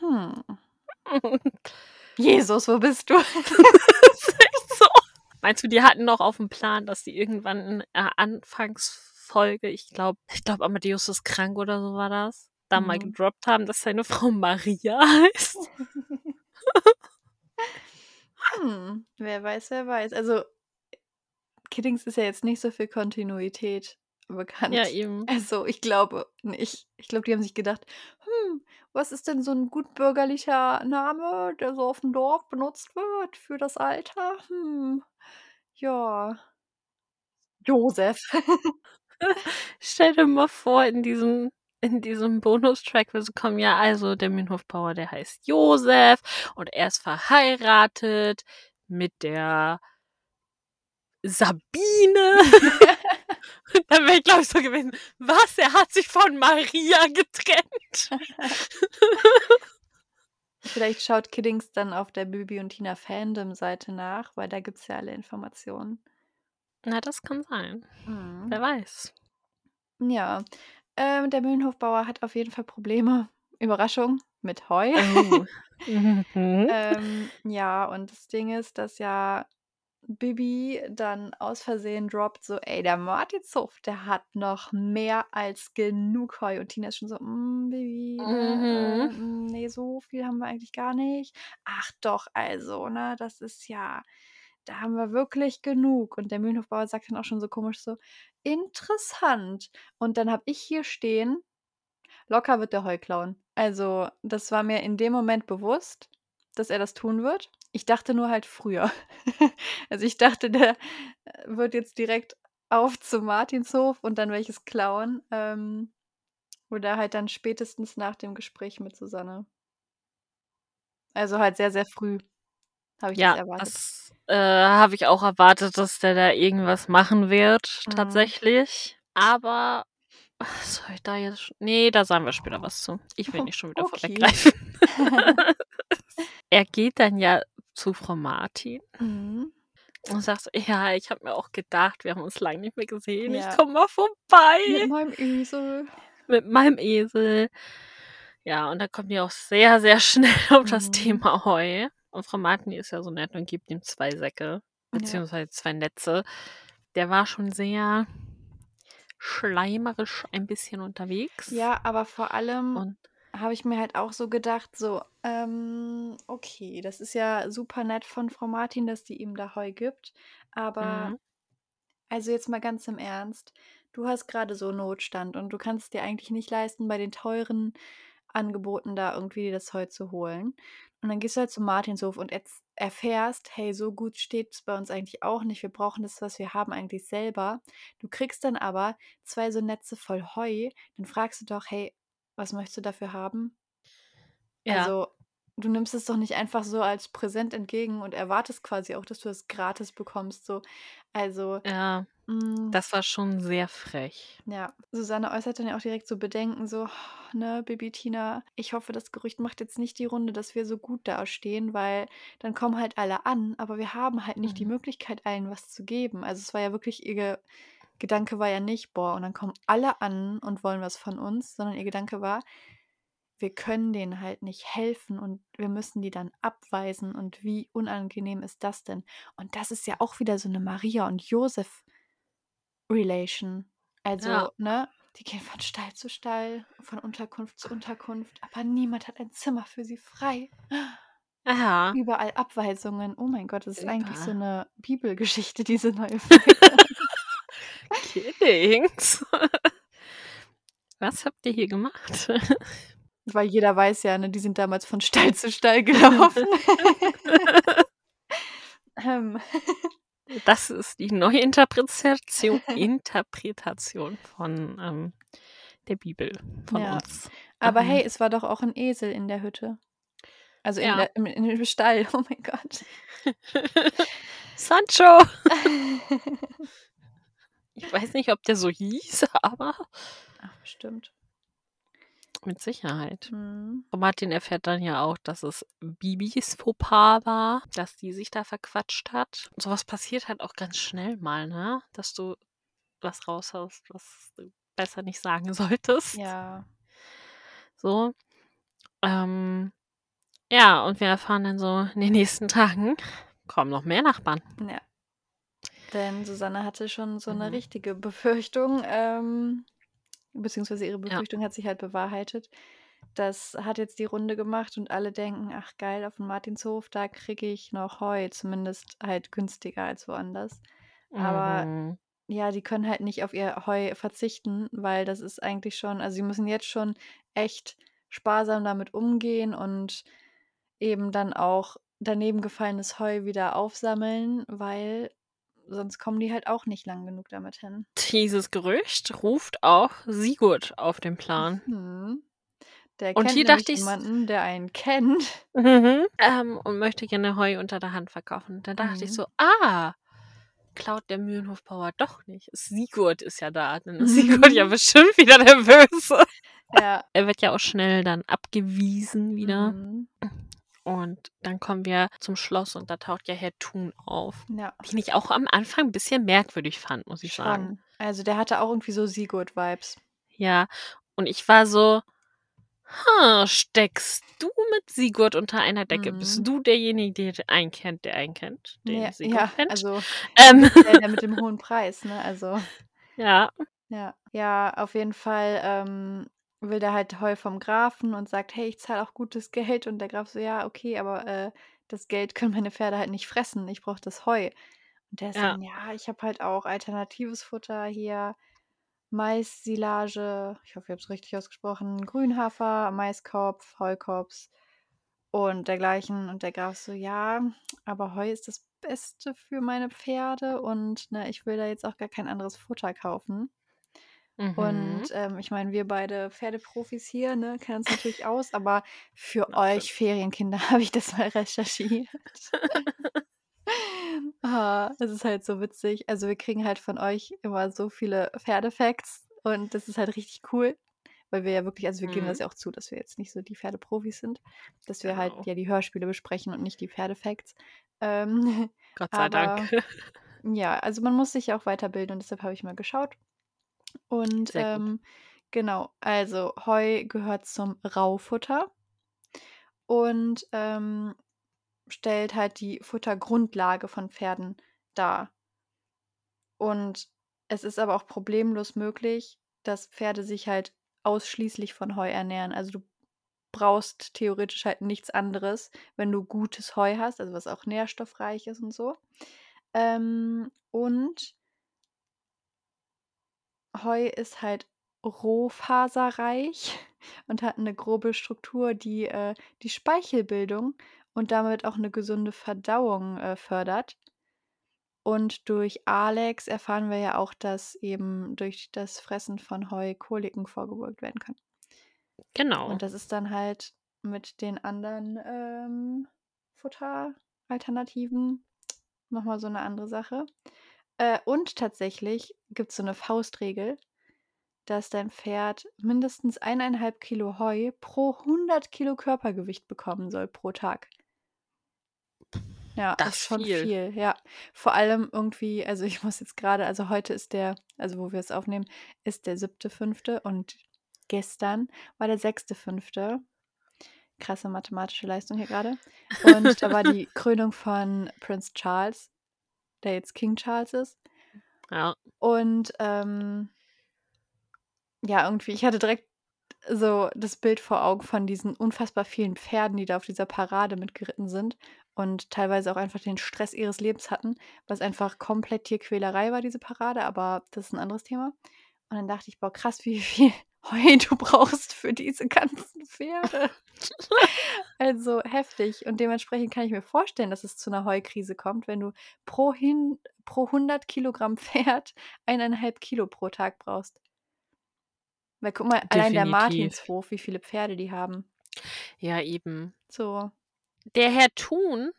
Hm. Jesus, wo bist du? So. Meinst du, die hatten noch auf dem Plan, dass die irgendwann in der Anfangsfolge, ich glaube, ich glaube, Amadeus ist krank oder so war das, da mal Mhm. gedroppt haben, dass seine Frau Maria heißt? Hm. Wer weiß, wer weiß. Also, Kiddings ist ja jetzt nicht so für Kontinuität bekannt. Ja, eben. Also, ich glaube nicht. Ich glaube, die haben sich gedacht, hm, was ist denn so ein gut bürgerlicher Name, der so auf dem Dorf benutzt wird für das Alter? Hm, ja. Josef. Stell dir mal vor, in diesem, in diesem Bonustrack will so kommen, ja, also der Mühlenhofbauer, der heißt Josef und er ist verheiratet mit der Sabine. Dann wäre ich, glaube ich, so gewesen, was? Er hat sich von Maria getrennt. Vielleicht schaut Kiddings dann auf der Bibi und Tina Fandom-Seite nach, weil da gibt es ja alle Informationen. Na, das kann sein. Mhm. Wer weiß. Ja, ähm, der Mühlenhofbauer hat auf jeden Fall Probleme. Überraschung mit Heu. Oh. mhm. ähm, ja, und das Ding ist, dass ja Bibi dann aus Versehen droppt, so, ey, der Martin Zuff, der hat noch mehr als genug Heu. Und Tina ist schon so, mm, Bibi, ne, äh, Mhm. mm, nee, so viel haben wir eigentlich gar nicht. Ach doch, also, ne, das ist ja, da haben wir wirklich genug. Und der Mühlenhofbauer sagt dann auch schon so komisch so, interessant. Und dann habe ich hier stehen, locker wird der Heu klauen. Also, das war mir in dem Moment bewusst, dass er das tun wird. Ich dachte nur halt früher. also, ich dachte, der äh, wird jetzt direkt auf zum Martinshof und dann welches klauen. Ähm, oder halt dann spätestens nach dem Gespräch mit Susanne. Also halt sehr, sehr früh habe ich das Ja, erwartet. das äh, habe ich auch erwartet, dass der da irgendwas machen wird, Mhm. tatsächlich. Aber soll ich da jetzt? Nee, da sagen wir später was zu. Ich will nicht schon wieder okay. vorweggreifen. er geht dann ja zu Frau Martin Mhm. und sagt so, ja, ich habe mir auch gedacht, wir haben uns lange nicht mehr gesehen. Ja. Ich komme mal vorbei Mit meinem Esel. mit meinem Esel. Ja, und dann kommt die auch sehr, sehr schnell auf das Mhm. Thema Heu. Und Frau Martin ist ja so nett und gibt ihm zwei Säcke, beziehungsweise zwei Netze. Der war schon sehr schleimerisch ein bisschen unterwegs. Ja, aber vor allem habe ich mir halt auch so gedacht, so, ähm, okay, das ist ja super nett von Frau Martin, dass die ihm da Heu gibt. Aber mhm. also jetzt mal ganz im Ernst, du hast gerade so Notstand und du kannst es dir eigentlich nicht leisten, bei den teuren Angeboten da irgendwie dir das Heu zu holen. Und dann gehst du halt zum Martinshof und erfährst, hey, so gut steht es bei uns eigentlich auch nicht. Wir brauchen das, was wir haben, eigentlich selber. Du kriegst dann aber zwei so Netze voll Heu. Dann fragst du doch, hey, was möchtest du dafür haben? ja, Also, du nimmst es doch nicht einfach so als Präsent entgegen und erwartest quasi auch, dass du es gratis bekommst. So, also, ja, mm, das war schon sehr frech. ja, Susanne äußert dann ja auch direkt so Bedenken, so, "Oh, ne, Baby Tina, ich hoffe, das Gerücht macht jetzt nicht die Runde, dass wir so gut dastehen, weil dann kommen halt alle an, aber wir haben halt nicht die Mhm. Möglichkeit, allen was zu geben. Also es war ja wirklich, ihr Ge Gedanke war ja nicht, boah, und dann kommen alle an und wollen was von uns, sondern ihr Gedanke war, wir können denen halt nicht helfen und wir müssen die dann abweisen und wie unangenehm ist das denn? Und das ist ja auch wieder so eine Maria und Josef Relation. Also, Ja, ne, die gehen von Stall zu Stall, von Unterkunft zu Unterkunft, aber niemand hat ein Zimmer für sie frei. ja, Überall Abweisungen. Oh mein Gott, das ist eigentlich so überall. eine Bibelgeschichte, diese neue Folge. Kiddings. Was habt ihr hier gemacht? Weil jeder weiß ja, ne, die sind damals von Stall zu Stall gelaufen. ähm, Das ist die neue Interpretation, Interpretation von ähm, der Bibel, von ja, uns. aber Ähm, hey, es war doch auch ein Esel in der Hütte. Also in, ja. der, im, dem Stall. Oh mein Gott. Sancho! Ich weiß nicht, ob der so hieß, aber Ach, bestimmt. Mit Sicherheit. Mhm. Und Martin erfährt dann ja auch, dass es Bibis Fauxpas war, dass die sich da verquatscht hat. Sowas passiert halt auch ganz schnell mal, ne? Dass du was raushaust, was du besser nicht sagen solltest. Ja. So. Ähm, ja, und wir erfahren dann so in den nächsten Tagen, kommen noch mehr Nachbarn. Ja. Denn Susanne hatte schon so eine Mhm. richtige Befürchtung, ähm, beziehungsweise ihre Ja. Befürchtung hat sich halt bewahrheitet. Das hat jetzt die Runde gemacht und alle denken, ach geil, auf dem Martinshof, da kriege ich noch Heu, zumindest halt günstiger als woanders. Aber Mhm. ja, die können halt nicht auf ihr Heu verzichten, weil das ist eigentlich schon, also sie müssen jetzt schon echt sparsam damit umgehen und eben dann auch daneben gefallenes Heu wieder aufsammeln, weil sonst kommen die halt auch nicht lang genug damit hin. Dieses Gerücht ruft auch Sigurd auf den Plan. Mhm. Der Und kennt hier dachte ich, jemanden, der einen kennt. mhm, ähm, und möchte gerne Heu unter der Hand verkaufen. Dann dachte ich Mhm. so, ah, klaut der Mühlenhofbauer doch nicht. Sigurd ist ja da. Dann ist Sigurd ja bestimmt wieder nervös. Ja. Er wird ja auch schnell dann abgewiesen wieder. Mhm. Und dann kommen wir zum Schloss und da taucht ja Herr Thun auf. Ja, Den ich auch am Anfang ein bisschen merkwürdig fand, muss ich sagen. schon. Also der hatte auch irgendwie so Sigurd-Vibes. Ja, und ich war so, ha, steckst du mit Sigurd unter einer Decke? Bist Mhm. du derjenige, der einen kennt, der einen kennt, den Ja, Sigurd ja, kennt? also Ähm, der, der mit dem hohen Preis, ne? Also, ja, ja. Ja, auf jeden Fall ähm, will der halt Heu vom Grafen und sagt, hey, ich zahle auch gutes Geld. Und der Graf so, ja, okay, aber äh, das Geld können meine Pferde halt nicht fressen. Ich brauche das Heu. Und der ist ja, dann, ja, ich habe halt auch alternatives Futter hier. Mais-Silage, ich hoffe, ich habe es richtig ausgesprochen, Grünhafer, Maiskopf, Heukops und dergleichen. Und der Graf so, ja, aber Heu ist das Beste für meine Pferde und ne, ich will da jetzt auch gar kein anderes Futter kaufen. Mhm. Und ähm, ich meine, wir beide Pferdeprofis hier, ne, kennen uns natürlich aus, aber für Na, euch stimmt. Ferienkinder habe ich das mal recherchiert. Ah, es ist halt so witzig. Also wir kriegen halt von euch immer so viele Pferdefacts und das ist halt richtig cool, weil wir ja wirklich, also wir geben das Mhm. ja auch zu, dass wir jetzt nicht so die Pferdeprofis sind, dass wir halt Genau. ja die Hörspiele besprechen und nicht die Pferdefacts. Ähm, Gott sei Dank. aber ja, also man muss sich ja auch weiterbilden und deshalb habe ich mal geschaut. Und Sehr gut. ähm, genau, also Heu gehört zum Raufutter und ähm, stellt halt die Futtergrundlage von Pferden dar. Und es ist aber auch problemlos möglich, dass Pferde sich halt ausschließlich von Heu ernähren. Also du brauchst theoretisch halt nichts anderes, wenn du gutes Heu hast, also was auch nährstoffreich ist und so. Ähm, und Heu ist halt rohfaserreich und hat eine grobe Struktur, die äh, die Speichelbildung und damit auch eine gesunde Verdauung äh, fördert. Und durch Alex erfahren wir ja auch, dass eben durch das Fressen von Heu Koliken vorgebeugt werden können. Genau. Und das ist dann halt mit den anderen ähm, Futteralternativen nochmal so eine andere Sache. Äh, und tatsächlich gibt es so eine Faustregel, dass dein Pferd mindestens eineinhalb Kilo Heu pro 100 Kilo Körpergewicht bekommen soll pro Tag. Ja, Das ist schon viel. viel, ja. Vor allem irgendwie, also ich muss jetzt gerade, also heute ist der, also wo wir es aufnehmen, ist der siebte, fünfte und gestern war der sechste, fünfte. Krasse mathematische Leistung hier gerade. Und da war die Krönung von Prince Charles, der jetzt King Charles ist. Ja. Und ähm, ja, irgendwie, ich hatte direkt so das Bild vor Augen von diesen unfassbar vielen Pferden, die da auf dieser Parade mitgeritten sind und teilweise auch einfach den Stress ihres Lebens hatten, was einfach komplett Tierquälerei war, diese Parade, aber das ist ein anderes Thema. Und dann dachte ich, boah, krass, wie viel Heu du brauchst für diese ganzen Pferde. Also heftig. Und dementsprechend kann ich mir vorstellen, dass es zu einer Heukrise kommt, wenn du pro, hin, pro 100 Kilogramm Pferd eineinhalb Kilo pro Tag brauchst. Weil guck mal, allein der Definitiv. Martinshof, wie viele Pferde die haben. Ja, eben. So. Der Herr Thun,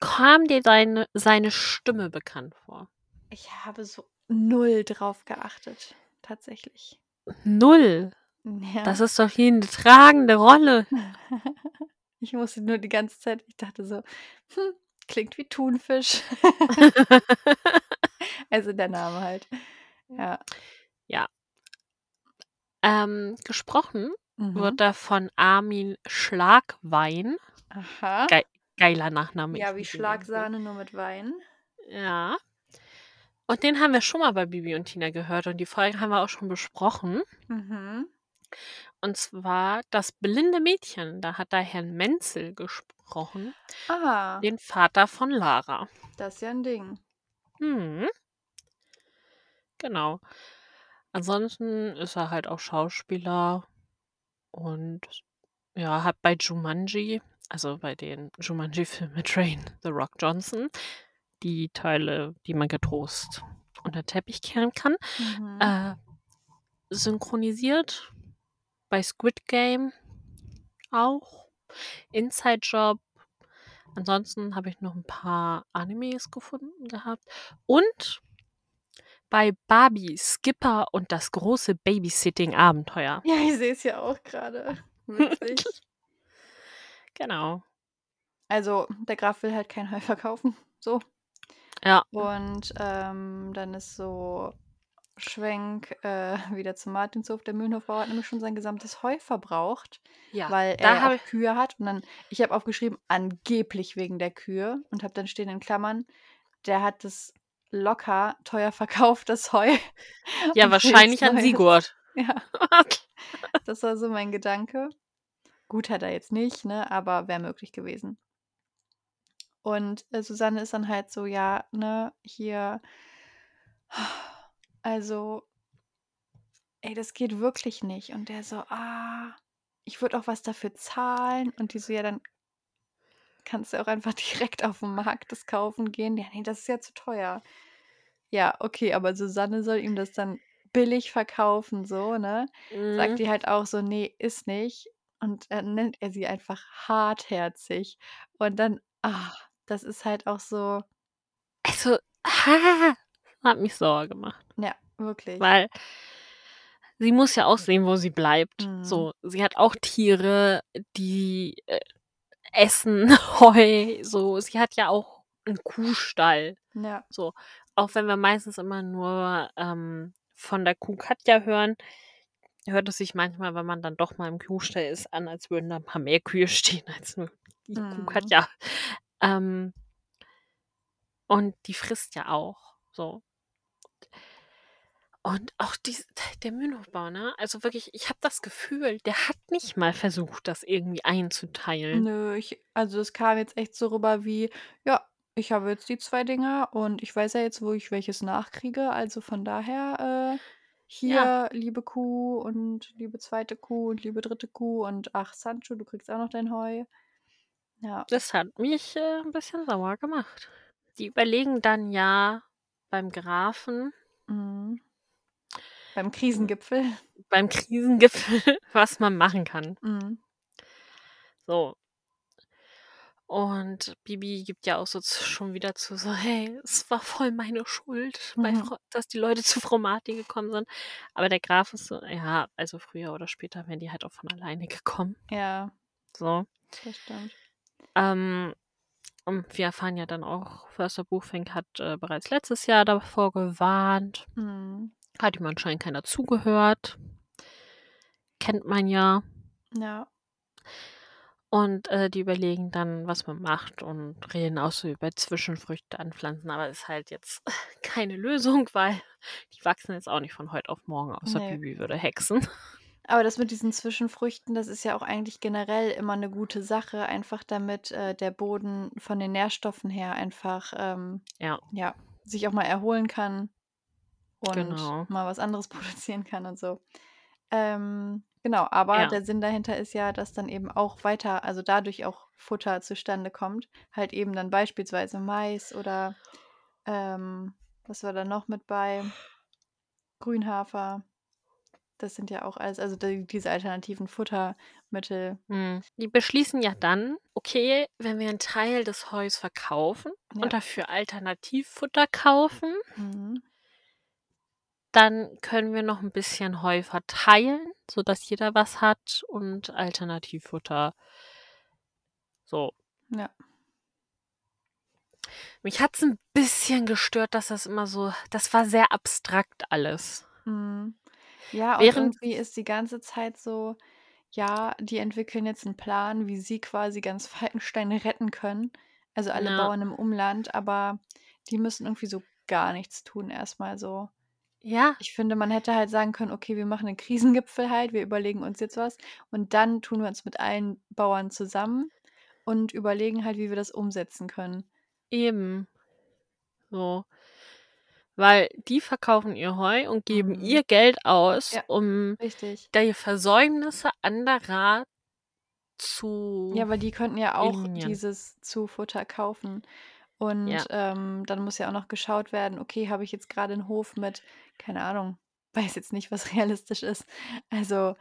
kam dir seine, seine Stimme bekannt vor? Ich habe so null drauf geachtet, tatsächlich. Null. Ja. Das ist doch hier eine tragende Rolle. ich musste nur die ganze Zeit, ich dachte so, hm, klingt wie Thunfisch. also der Name halt. Ja. Ähm, gesprochen Mhm. wird da von Armin Schlagwein. Aha. Geil, geiler Nachname. Ja, wie Schlagsahne, nur mit Wein. Ja. Und den haben wir schon mal bei Bibi und Tina gehört und die Folge haben wir auch schon besprochen. Mhm. Und zwar das blinde Mädchen. Da hat da Herrn Menzel gesprochen, Ah, den Vater von Lara. das ist ja ein Ding. Hm. Genau. Ansonsten ist er halt auch Schauspieler und ja, hat bei Jumanji, also bei den Jumanji-Filmen mit Train The Rock Johnson, die Teile, die man getrost unter den Teppich kehren kann, Mhm. äh, synchronisiert. Bei Squid Game auch. Inside Job. Ansonsten habe ich noch ein paar Animes gefunden gehabt. Und bei Barbie, Skipper und das große Babysitting-Abenteuer. Ja, ich sehe es ja auch gerade. Witzig. Genau. also, der Graf will halt kein Heu verkaufen. So. Ja. Und ähm, dann ist so Schwenk äh, wieder zum Martinshof. Der Mühlenhofbauer hat nämlich schon sein gesamtes Heu verbraucht, Ja. weil da er auch Kühe hat. Und dann, ich habe aufgeschrieben, angeblich wegen der Kühe und habe dann stehen in Klammern, der hat das locker teuer verkauft, das Heu. Ja, wahrscheinlich an. Sigurd. Ja, das war so mein Gedanke. Gut hat er jetzt nicht, ne, aber wäre möglich gewesen. Und äh, Susanne ist dann halt so, ja, ne, hier, also, ey, das geht wirklich nicht. Und der so, ah, ich würde auch was dafür zahlen. Und die so, ja, dann kannst du auch einfach direkt auf dem Markt das kaufen gehen. Ja, nee, das ist ja zu teuer. Ja, okay, aber Susanne soll ihm das dann billig verkaufen, so, ne? Sagt Mhm. die halt auch so, nee, ist nicht. Und dann nennt er sie einfach hartherzig. Und dann, ah, das ist halt auch so, Also, ha, hat mich sauer gemacht. ja, wirklich. Weil sie muss ja auch sehen, wo sie bleibt. Mhm. So, sie hat auch Tiere, die äh, essen Heu. So, sie hat ja auch einen Kuhstall. Ja, So, auch wenn wir meistens immer nur ähm, von der Kuh Katja hören, hört es sich manchmal, wenn man dann doch mal im Kuhstall ist, an, als würden da ein paar mehr Kühe stehen als nur die Kuh Mhm. Katja. Ähm, und die frisst ja auch. So. Und auch dies, der Mühlenhofbau, ne? Also wirklich, ich habe das Gefühl, der hat nicht mal versucht, das irgendwie einzuteilen. nö, ich, also es kam jetzt echt so rüber wie, ja, ich habe jetzt die zwei Dinger und ich weiß ja jetzt, wo ich welches nachkriege. Also von daher, äh, hier, liebe Kuh und liebe zweite Kuh und liebe dritte Kuh und ach, Sancho, du kriegst auch noch dein Heu. Ja. Das hat mich äh, ein bisschen sauer gemacht. Die überlegen dann ja beim Grafen, Mhm. Beim Krisengipfel. beim Krisengipfel, was man machen kann. Mhm. So. Und Bibi gibt ja auch so schon wieder zu, so, hey, es war voll meine Schuld, Mhm. Dass die Leute zu Frau Martin gekommen sind. Aber der Graf ist so, ja, also früher oder später wären die halt auch von alleine gekommen. Ja, So. das stimmt. Ähm, und wir erfahren ja dann auch, Förster Buchfink hat äh, bereits letztes Jahr davor gewarnt. Mhm. Hat ihm anscheinend keiner zugehört. Kennt man ja. Ja. Und äh, die überlegen dann, was man macht und reden auch so über Zwischenfrüchte anpflanzen. Aber ist halt jetzt keine Lösung, weil die wachsen jetzt auch nicht von heute auf morgen, außer Nee. Bibi würde hexen. Aber das mit diesen Zwischenfrüchten, das ist ja auch eigentlich generell immer eine gute Sache, einfach damit äh, der Boden von den Nährstoffen her einfach ähm, Ja. ja, sich auch mal erholen kann und Genau. mal was anderes produzieren kann und so. Ähm, genau, aber Ja. der Sinn dahinter ist ja, dass dann eben auch weiter, also dadurch auch Futter zustande kommt. Halt eben dann beispielsweise Mais oder ähm, was war da noch mit bei? Grünhafer. Das sind ja auch alles, also die, diese alternativen Futtermittel. Hm. Die beschließen ja dann, okay, wenn wir einen Teil des Heus verkaufen Ja. und dafür Alternativfutter kaufen, Mhm. Dann können wir noch ein bisschen Heu verteilen, sodass jeder was hat und Alternativfutter. So. Ja. Mich hat's ein bisschen gestört, dass das immer so das war sehr abstrakt alles. Mhm. Ja, und Während irgendwie ist die ganze Zeit so, ja, die entwickeln jetzt einen Plan, wie sie quasi ganz Falkenstein retten können. Also, alle Ja. Bauern im Umland, aber die müssen irgendwie so gar nichts tun erstmal so. Ja. Ich finde, man hätte halt sagen können: „Okay, wir machen 'nen Krisengipfel halt, wir überlegen uns jetzt was und dann tun wir uns mit allen Bauern zusammen und überlegen halt, wie wir das umsetzen können.“ Eben. So. Weil die verkaufen ihr Heu und geben Mhm. ihr Geld aus, Ja. um Richtig. die Versäumnisse anderer zu Ja, weil die könnten ja auch eliminieren. dieses Zufutter kaufen. Und, Ja. ähm, dann muss ja auch noch geschaut werden: „Okay, habe ich jetzt grade 'n Hof mit“ keine Ahnung, weiß jetzt nicht, was realistisch ist. Also,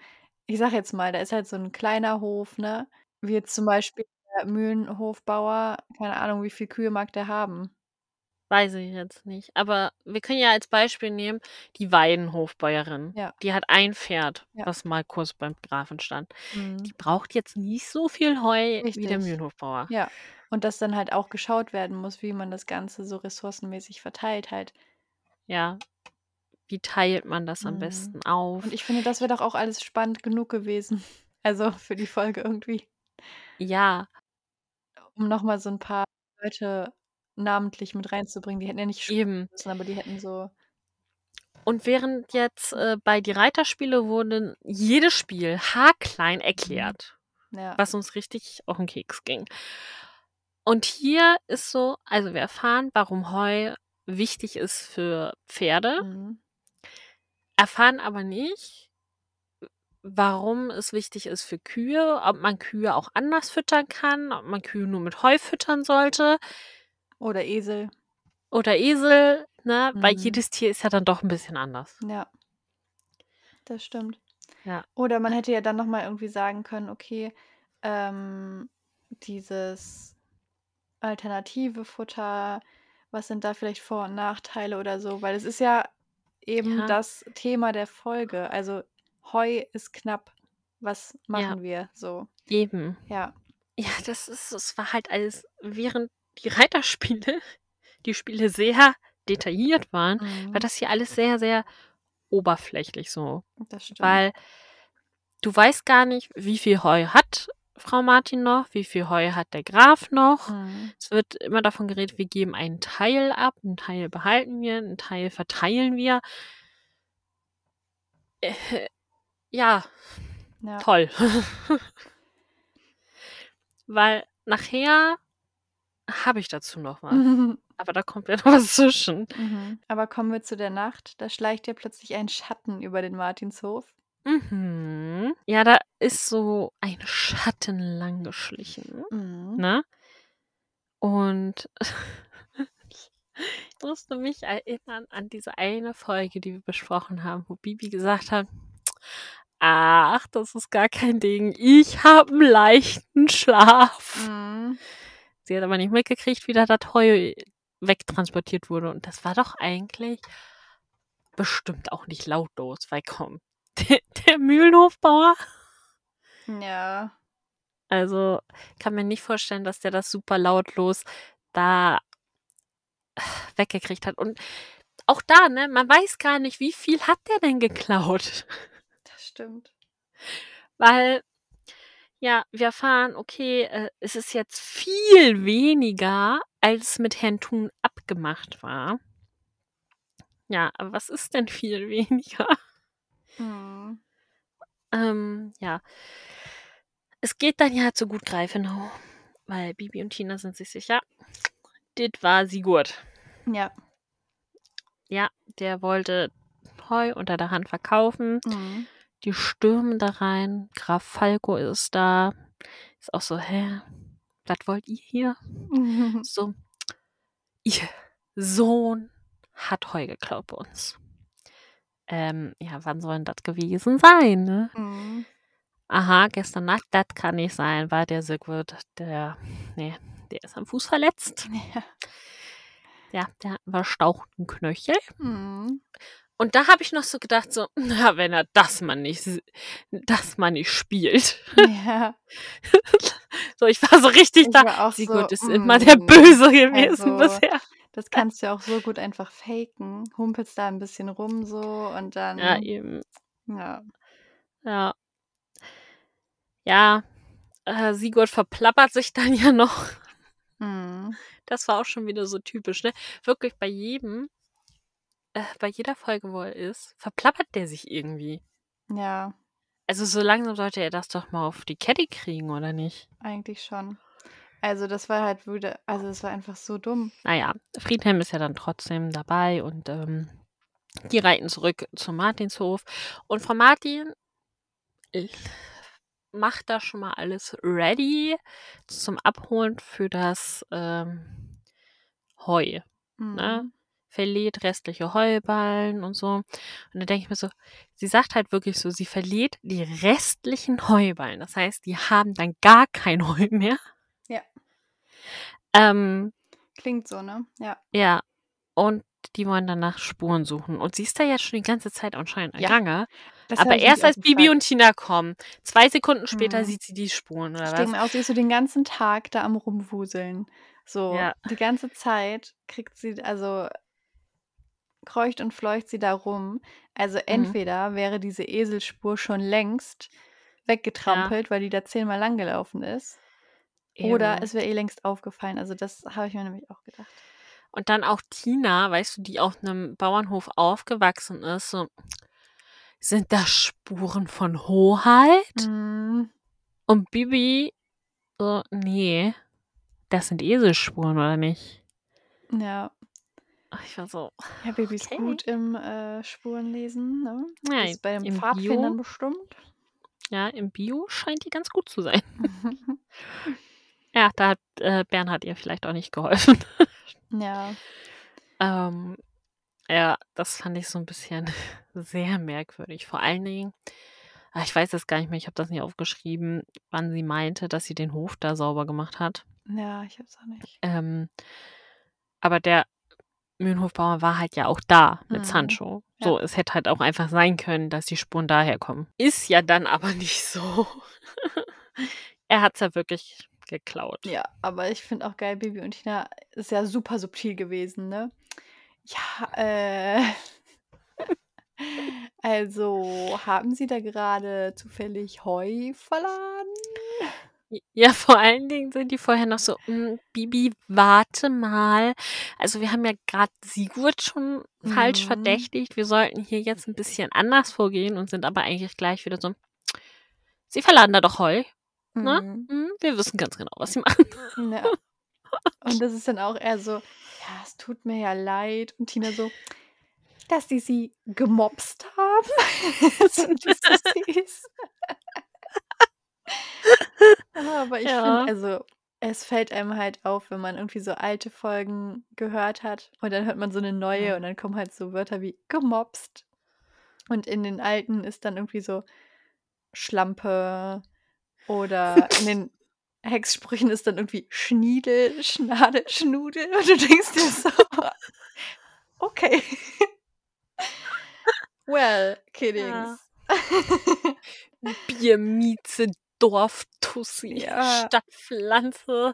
ich sage jetzt mal, da ist halt so 'n kleiner Hof, ne? Wie jetzt zum Beispiel der Mühlenhofbauer, keine Ahnung, wie viel Kühe mag der haben? Weiß ich jetzt nicht. Aber wir können ja als Beispiel nehmen, die Weidenhofbäuerin. Ja. Die hat ein Pferd, Ja. was mal kurz beim Grafen stand. Mhm. Die braucht jetzt nicht so viel Heu wie der Richtig. Mühlenhofbauer. Ja. Und dass dann halt auch geschaut werden muss, wie man das Ganze so ressourcenmäßig verteilt halt. Ja. Wie teilt man das am Mhm. besten auf? Und ich finde, das wäre doch auch alles spannend genug gewesen. Also, für die Folge irgendwie. Ja. Um noch mal so 'n paar Leute namentlich mit reinzubringen. Die hätten ja nicht Eben. müssen, aber die hätten so Und während jetzt, äh, bei die Reiterspiele wurden jedes Spiel haarklein Mhm. erklärt, Ja. was uns richtig auf 'n Keks ging. Und hier ist so also, wir erfahren, warum Heu wichtig ist für Pferde. Mhm. Erfahren aber nicht, warum es wichtig ist für Kühe, ob man Kühe auch anders füttern kann, ob man Kühe nur mit Heu füttern sollte Oder Esel. oder Esel, ne? Weil Mhm. jedes Tier ist ja dann doch 'n bisschen anders. Ja. Das stimmt. Ja. Oder man hätte ja dann noch mal irgendwie sagen können: „Okay, ähm, dieses alternative Futter, was sind da vielleicht Vor und Nachteile oder so?“ Weil es ist ja eben Ja. das Thema der Folge. Also, Heu ist knapp. Was Ja. machen wir so? Eben. Ja. Ja, das ist es war halt alles während die Reiterspiele die Spiele sehr detailliert waren, war Mhm. das hier alles sehr, sehr oberflächlich so. Das stimmt. Weil du weißt gar nicht, wie viel Heu hat Frau Martin noch, wie viel Heu hat der Graf noch. Mhm. Es wird immer davon geredet, wir geben einen Teil ab, 'n Teil behalten wir, 'n Teil verteilen wir. Äh, ja, Ja. toll. Weil nachher habe ich dazu noch was. Aber da kommt ja noch was zwischen. Mhm. Aber kommen wir zu der Nacht. Da schleicht ja plötzlich ein Schatten über den Martinshof. Mhm. Ja, da ist so ein Schatten lang geschlichen, Mhm. ne? Und ich musste mich erinnern an diese eine Folge, die wir besprochen haben, wo Bibi gesagt hat: „Ach, das ist gar kein Ding. Ich habe 'n leichten Schlaf.“ Mhm. Sie hat aber nicht mitgekriegt, wie da das Heu wegtransportiert wurde. Und das war doch eigentlich bestimmt auch nicht lautlos, weil komm, der der Mühlenhofbauer Ja. Also, kann mir nicht vorstellen, dass der das super lautlos da weggekriegt hat. Und auch da, ne, man weiß gar nicht, wie viel hat der denn geklaut? Das stimmt. Weil, ja, wir erfahren, okay, äh, es ist jetzt viel weniger, als mit Herrn Thun abgemacht war. Ja, aber was ist denn viel weniger? Mhm. Ähm, ja. Es geht dann ja zu Gut Greifenau, weil Bibi und Tina sind sich sicher, dit war Sigurd. Ja. Ja, der wollte Heu unter der Hand verkaufen. Mhm. Die stürmen da rein. Graf Falco ist da. Ist auch so: „Hä, was wollt ihr hier?“ So: „Ihr Sohn hat Heu geklaut bei uns.“ Ähm, ja, wann soll 'n das gewesen sein, ne? Mhm. Aha, gestern Nacht, das kann nicht sein, weil der Sigurd, der ne, der ist am Fuß verletzt. Ja. Ja, der hat 'n verstauchten Knöchel. Mhm. Und da habe ich noch so gedacht, so, na, wenn er das mal nicht, das mal nicht spielt. Ja. so, ich war so richtig Ich da. auch Sigurd so, ist immer der mm, Böse gewesen also, bisher. das kannst du ja auch so gut einfach faken. Humpelst da ein bisschen rum so und Ja, dann, eben. ja. Ja. Ja. Äh, Sigurd verplappert sich dann ja noch. Mhm. Das war auch schon wieder so typisch, ne? Wirklich bei jedem, äh, bei jeder Folge, wo er ist, verplappert der sich irgendwie. Ja, Also so langsam sollte er das doch mal auf die Kette kriegen, oder nicht? eigentlich schon. Also das war halt wieder, also das war einfach so dumm. Naja, Friedhelm ist ja dann trotzdem dabei und ähm, die reiten zurück zum Martinshof. Und Frau Martin macht da schon mal alles ready zum Abholen für das ähm, Heu. Ne? Verliert restliche Heuballen und so. Und dann denke ich mir so, sie sagt halt wirklich so, sie verliert die restlichen Heuballen. Das heißt, die haben dann gar kein Heu mehr. Ja. Ähm, Klingt so, ne? Ja. ja. Und die wollen dann nach Spuren suchen. Und sie ist da jetzt schon die ganze Zeit anscheinend Ja, Gange. Das Aber ich erst als Bibi und Tina kommen, zwei Sekunden später Mhm. sieht sie die Spuren, oder Ich was? denke mir auch, sie ist so den ganzen Tag da am Rumwuseln. So, Ja. die ganze Zeit kriegt sie, also kreucht und fleucht sie da rum. Also Mhm. entweder wäre diese Eselspur schon längst weggetrampelt, weil die da zehnmal lang gelaufen ist. Oder Eben. es wäre eh längst aufgefallen. Also das habe ich mir nämlich auch gedacht. Und dann auch Tina, weißt du, die auf einem Bauernhof aufgewachsen ist, so, sind das Spuren von Hoheit? Mhm. Und Bibi, so, nee, das sind Eselspuren, oder nicht? Ja. Ach, Ich war so, Ja, Baby ist Okay. gut im äh, Spurenlesen, ne? ja, ist bei den Pfadfindern bestimmt. ja, im Bio scheint die ganz gut zu sein. Ja, da hat äh, Bernhard ihr vielleicht auch nicht geholfen. ja. Ähm, ja, das fand ich so ein bisschen sehr merkwürdig. Vor allen Dingen, ah, ich weiß es gar nicht mehr, ich habe das nicht aufgeschrieben, wann sie meinte, dass sie den Hof da sauber gemacht hat. Ja, ich hab's auch nicht. Ähm, aber der Mühlenhofbauer war halt ja auch da mit Mhm. Sancho. Ja. So, es hätte halt auch einfach sein können, dass die Spuren daher kommen. Ist ja dann aber nicht so. er hat's ja wirklich geklaut. Ja, aber ich finde auch geil, Bibi und Tina ist ja super subtil gewesen, ne? Ja, äh. Also, haben Sie da gerade zufällig Heu verladen? Ja, vor allen Dingen sind die vorher noch so, "Mm, Bibi, warte mal. Also wir haben ja gerade Sigurd schon falsch Mhm. verdächtigt. Wir sollten hier jetzt ein bisschen anders vorgehen und sind aber eigentlich gleich wieder so, sie verladen da doch Heu. Ne? Mhm. Hm, wir wissen ganz genau, was sie machen. Ja. Und das ist dann auch eher so, ja, es tut mir ja leid. Und Tina so, dass die sie gemobst haben. das ich so süß. Aber ich Ja. finde, also es fällt einem halt auf, wenn man irgendwie so alte Folgen gehört hat und dann hört man so eine neue Ja. und dann kommen halt so Wörter wie gemobst. Und in den alten ist dann irgendwie so Schlampe oder in den Hexsprüchen ist dann irgendwie Schniedel, Schnade, Schnudel und du denkst dir so, okay. Well, Ja. kiddings. Biermieze, Dorftussi, Ja. Stadtpflanze.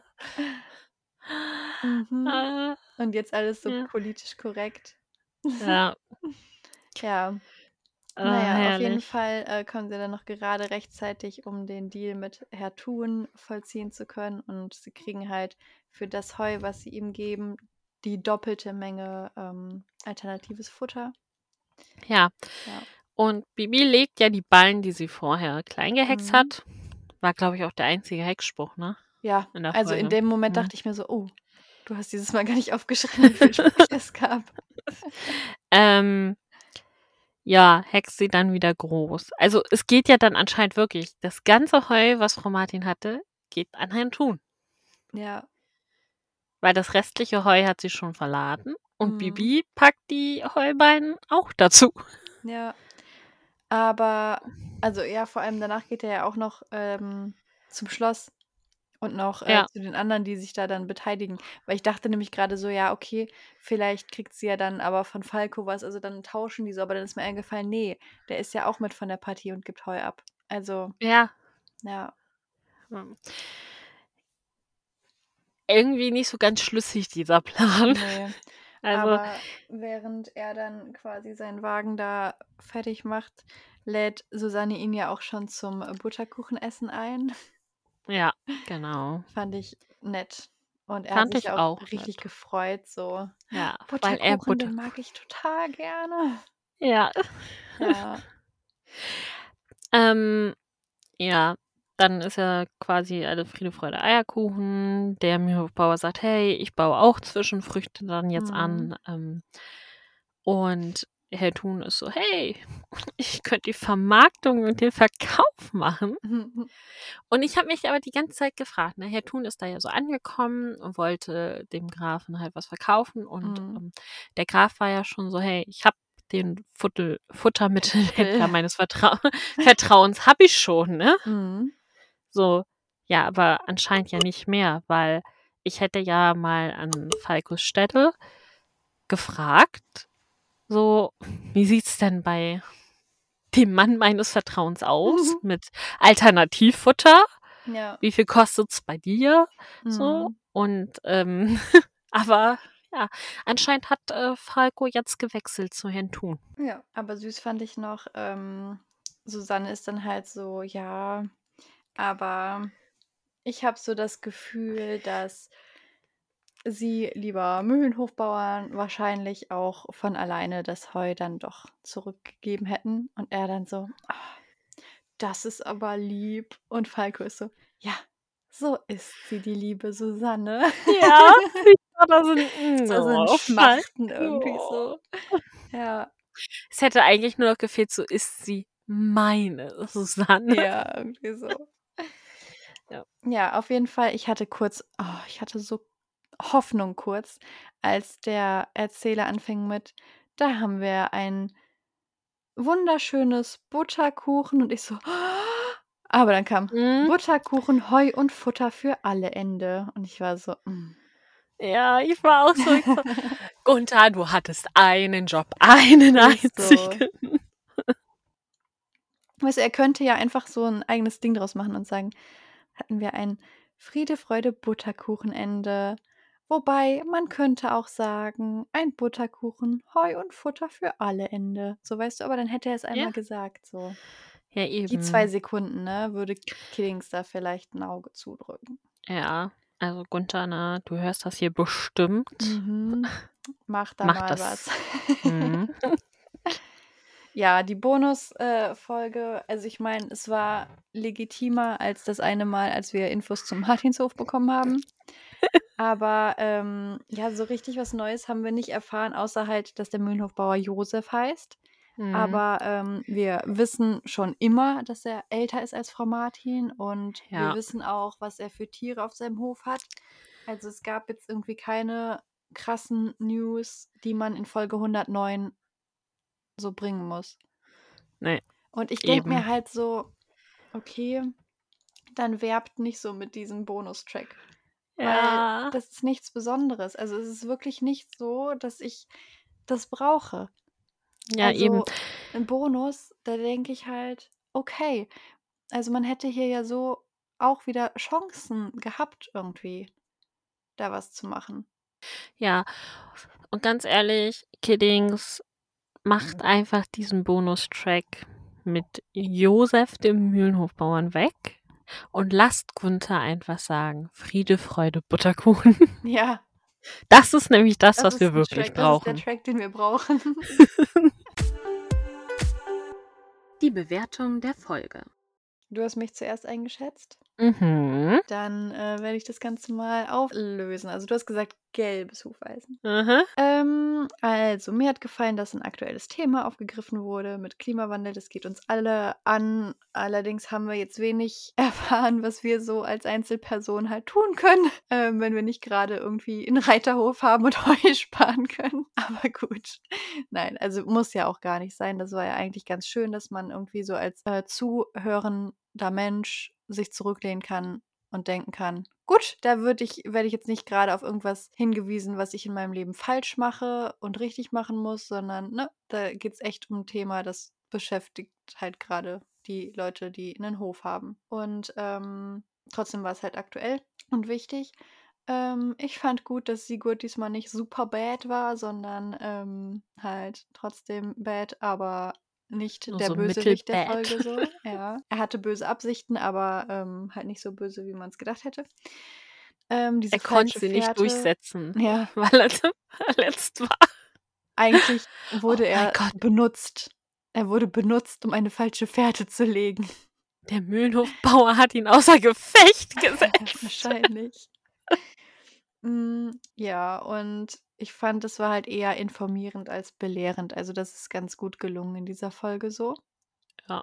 Mhm. Ah, Und jetzt alles so Ja. politisch korrekt. ja, Ja, ah, naja, auf jeden herrlich. Fall äh, kommen sie dann noch gerade rechtzeitig, um den Deal mit Herr Thun vollziehen zu können. Und sie kriegen halt für das Heu, was sie ihm geben, die doppelte Menge ähm, alternatives Futter. Ja. Ja. Und Bibi legt ja die Ballen, die sie vorher klein gehext Mhm. hat. War, glaube ich, auch der einzige Hexspruch, ne? Ja, In also in dem Moment Mhm. dachte ich mir so, oh, du hast dieses Mal gar nicht aufgeschrieben, wie viel Sprüche es gab. Ähm, ja, hext sie dann wieder groß. Also es geht ja dann anscheinend wirklich, das ganze Heu, was Frau Martin hatte, geht an Herrn Thun. Ja. Weil das restliche Heu hat sie schon verladen. Und Mhm. Bibi packt die Heuballen auch dazu. Ja. Aber, also ja, vor allem danach geht er ja auch noch ähm, zum Schloss Und noch äh, Ja. zu den anderen, die sich da dann beteiligen. Weil ich dachte nämlich gerade so, ja, okay, vielleicht kriegt sie ja dann aber von Falco was, also dann tauschen die so. Aber dann ist mir eingefallen, nee, der ist ja auch mit von der Partie und gibt Heu ab. Also, Ja. ja. Hm. Irgendwie nicht so ganz schlüssig, dieser Plan. Nee. Also, Aber während er dann quasi seinen Wagen da fertig macht, lädt Susanne ihn ja auch schon zum Butterkuchenessen ein. ja, genau. Fand ich nett. Und er Fand hat sich ich auch auch richtig nett. gefreut, so. Ja, weil er Butterkuchen, Butter. den mag ich total gerne. Ja. Ja. Ähm, ja, dann ist ja quasi alle Friede, Freude, Eierkuchen. Der Mühlhofbauer sagt, hey, ich baue auch Zwischenfrüchte dann jetzt Mhm. an. Ähm, und Herr Thun ist so, hey, ich könnte die Vermarktung und den Verkauf machen. Und ich habe mich aber die ganze Zeit gefragt, ne? Herr Thun ist da ja so angekommen und wollte dem Grafen halt was verkaufen. Und Mhm. ähm, der Graf war ja schon so, hey, ich habe den Futtel, Futtermittelhändler Futtel. meines Vertrau Vertrauens, habe ich schon, ne? Mhm. So, ja, aber anscheinend ja nicht mehr, weil ich hätte ja mal an Falkos Stelle gefragt, so, wie sieht's denn bei dem Mann meines Vertrauens aus mit Alternativfutter? Ja. Wie viel kostet's bei dir? So Mhm. und ähm, aber ja, anscheinend hat äh, Falco jetzt gewechselt zu Herrn Thun. Ja, aber süß fand ich noch, ähm, Susanne ist dann halt so, ja, aber ich habe so das Gefühl, dass sie lieber Mühlenhofbauern wahrscheinlich auch von alleine das Heu dann doch zurückgegeben hätten. Und er dann so, "Ah, das ist aber lieb. Und Falco ist so, ja, so ist sie, die liebe Susanne. Ja, da so ein, so, so ein oh, Schmachten irgendwie so. Ja, Es hätte eigentlich nur noch gefehlt, so ist sie meine Susanne. ja, irgendwie so. Ja. Ja, auf jeden Fall. Ich hatte kurz, oh, ich hatte so Hoffnung kurz, als der Erzähler anfing mit, da haben wir ein wunderschönes Butterkuchen und ich so, aber dann kam Mhm. Butterkuchen, Heu und Futter für alle Ende und ich war so, mm. Ja, ich war auch so. So Gunther, du hattest einen Job, einen Ist so. einzigen. Weißt du, er könnte ja einfach so ein eigenes Ding draus machen und sagen, hatten wir ein Friede, Freude, Butterkuchenende. Wobei, man könnte auch sagen, ein Butterkuchen, Heu und Futter für alle Ende. So weißt du, aber dann hätte er es einmal Ja. gesagt, so. Ja, Die zwei eben. Sekunden, ne, würde Killings da vielleicht ein Auge zudrücken. Ja, also Gunther, ne, du hörst das hier bestimmt. Mhm. Mach da Mach mal das. was. Mhm. Ja, die Bonusfolge, äh, also ich meine, es war legitimer als das eine Mal, als wir Infos zum Martinshof bekommen haben. Aber ähm, ja, so richtig was Neues haben wir nicht erfahren, außer halt, dass der Mühlenhofbauer Josef heißt. Mhm. Aber ähm, wir wissen schon immer, dass er älter ist als Frau Martin und wir Ja. wissen auch, was er für Tiere auf seinem Hof hat. Also es gab jetzt irgendwie keine krassen News, die man in Folge 109 so bringen muss. Nee, Und ich denke mir eben. halt so, okay, dann werbt nicht so mit diesem Bonustrack. Weil Ja. das ist nichts Besonderes. Also es ist wirklich nicht so, dass ich das brauche. Ja, eben. Also ein Bonus, da denke ich halt, okay. Also man hätte hier ja so auch wieder Chancen gehabt, irgendwie da was zu machen. Ja. Und ganz ehrlich, Kiddings macht einfach diesen Bonustrack mit Josef, dem Mühlenhofbauern, weg und lasst Gunther einfach sagen: Friede, Freude, Butterkuchen. Ja, Das ist nämlich das, das was wir wirklich Track, das ist der brauchen. Track, den wir brauchen. Die Bewertung der Folge. Du hast mich zuerst eingeschätzt. Mhm. Dann äh, werde ich das Ganze mal auflösen. Also du hast gesagt gelbes Hufeisen. Aha. Ähm, also mir hat gefallen, dass ein aktuelles Thema aufgegriffen wurde mit Klimawandel. Das geht uns alle an. Allerdings haben wir jetzt wenig erfahren, was wir so als Einzelperson halt tun können, ähm, wenn wir nicht gerade irgendwie einen Reiterhof haben und Heu sparen können. Aber gut. Nein, also muss ja auch gar nicht sein. Das war ja eigentlich ganz schön, dass man irgendwie so als äh, zuhörender Mensch sich zurücklehnen kann und denken kann, gut, da ich, werde ich jetzt nicht gerade auf irgendwas hingewiesen, was ich in meinem Leben falsch mache und richtig machen muss, sondern ne, da geht es echt um ein Thema, das beschäftigt halt gerade die Leute, die einen Hof haben. Und ähm, trotzdem war es halt aktuell und wichtig. Ähm, ich fand gut, dass Sigurd diesmal nicht super bad war, sondern ähm, halt trotzdem bad, aber nicht Nur der so Bösewicht der. Folge so. Ja. Er hatte böse Absichten, aber ähm, halt nicht so böse, wie man es gedacht hätte. Ähm, diese Er konnte sie nicht Fährte, durchsetzen, ja, weil er verletzt war. eigentlich Oh wurde mein er Gott. benutzt. Er wurde benutzt, um eine falsche Fährte zu legen. Der Mühlenhofbauer hat ihn außer Gefecht gesetzt. Wahrscheinlich. Mm, ja, und ich fand, es war halt eher informierend als belehrend. Also das ist ganz gut gelungen in dieser Folge so. Ja.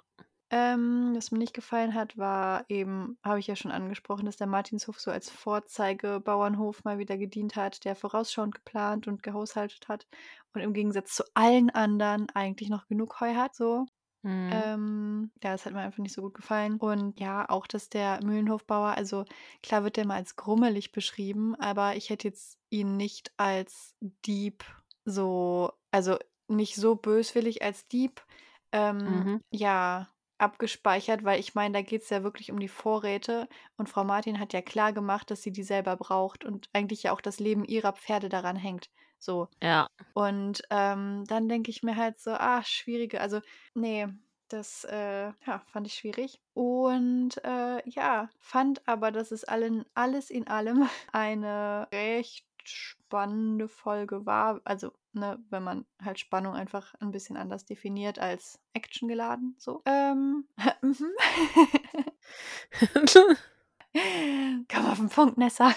Ähm, was mir nicht gefallen hat, war eben, habe ich ja schon angesprochen, dass der Martinshof so als Vorzeigebauernhof mal wieder gedient hat, der vorausschauend geplant und gehaushaltet hat und im Gegensatz zu allen anderen eigentlich noch genug Heu hat, so. Mhm. Ähm, ja, das hat mir einfach nicht so gut gefallen. Und ja, auch, dass der Mühlenhofbauer, also klar wird der mal als grummelig beschrieben, aber ich hätte jetzt ihn nicht als Dieb so, also nicht so böswillig als Dieb, ähm, Mhm. ja, abgespeichert, weil ich meine, da geht es ja wirklich um die Vorräte und Frau Martin hat ja klar gemacht, dass sie die selber braucht und eigentlich ja auch das Leben ihrer Pferde daran hängt. So. Ja. Und ähm, dann denke ich mir halt so, ah, schwierige, also nee, das äh, ja, fand ich schwierig. Und äh, ja, fand aber, dass es allen, alles in allem eine recht spannende Folge war. Also, ne, wenn man halt Spannung einfach ein bisschen anders definiert als Action geladen. So. Ähm, mhm. Komm auf den Punkt, Nessa.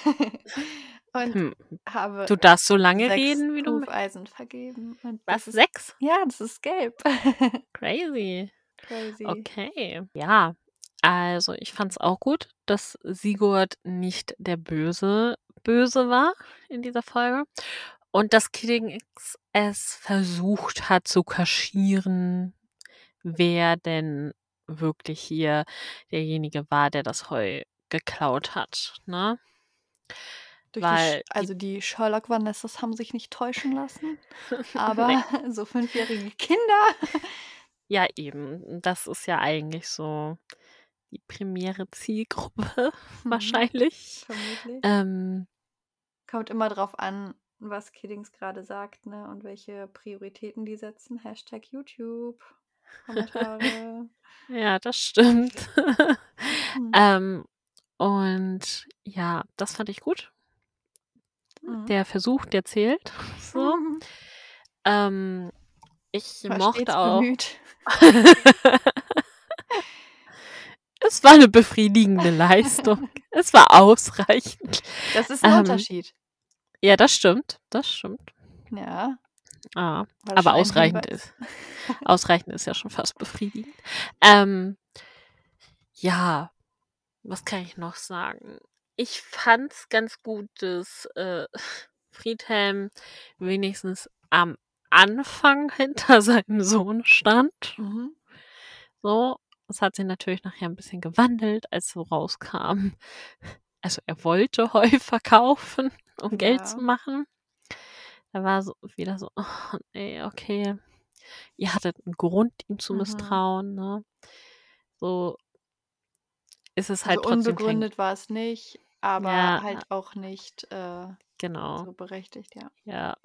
Und Hm. habe Du darfst so lange reden, wie du. Hufeisen vergeben. Und Was? ist, Sechs? ja, das ist gelb. Crazy. Crazy. Okay. Ja. Also, ich fand's auch gut, dass Sigurd nicht der böse Böse war in dieser Folge. Und dass Kidding X es versucht hat zu kaschieren, wer denn wirklich hier derjenige war, der das Heu geklaut hat. Ne? Durch die, Weil Sch- also die Sherlock Vanessas haben sich nicht täuschen lassen. Aber Nee. so fünfjährige Kinder. Ja, eben. Das ist ja eigentlich so die primäre Zielgruppe Mhm, wahrscheinlich. Vermutlich. Ähm, Kommt immer drauf an, was Kiddings gerade sagt, ne? Und welche Prioritäten die setzen. Hashtag YouTube. Kommentare. ja, das stimmt. Hm. ähm, und ja, das fand ich gut. Mhm. Der Versuch, der zählt. So. Ähm, ich War mochte auch. es war eine befriedigende Leistung. es war ausreichend. Das ist ein Ähm, Unterschied. Ja, das stimmt. Das stimmt. Ja. Ah, aber ausreichend ist. Ausreichend ist ja schon fast befriedigend. Ähm, ja, was kann ich noch sagen? Ich fand's ganz gut, dass äh, Friedhelm wenigstens am Anfang hinter seinem Sohn stand. Mhm. So, das hat sich natürlich nachher ein bisschen gewandelt, als so rauskam. Also er wollte Heu verkaufen, um Geld zu Ja. machen. Da war so wieder so, oh, nee, okay. Ihr hattet einen Grund, ihm zu Mhm. misstrauen, ne? So ist es halt Also trotzdem unbegründet war es nicht, aber ja, halt auch nicht äh, genau, so berechtigt, ja. ja.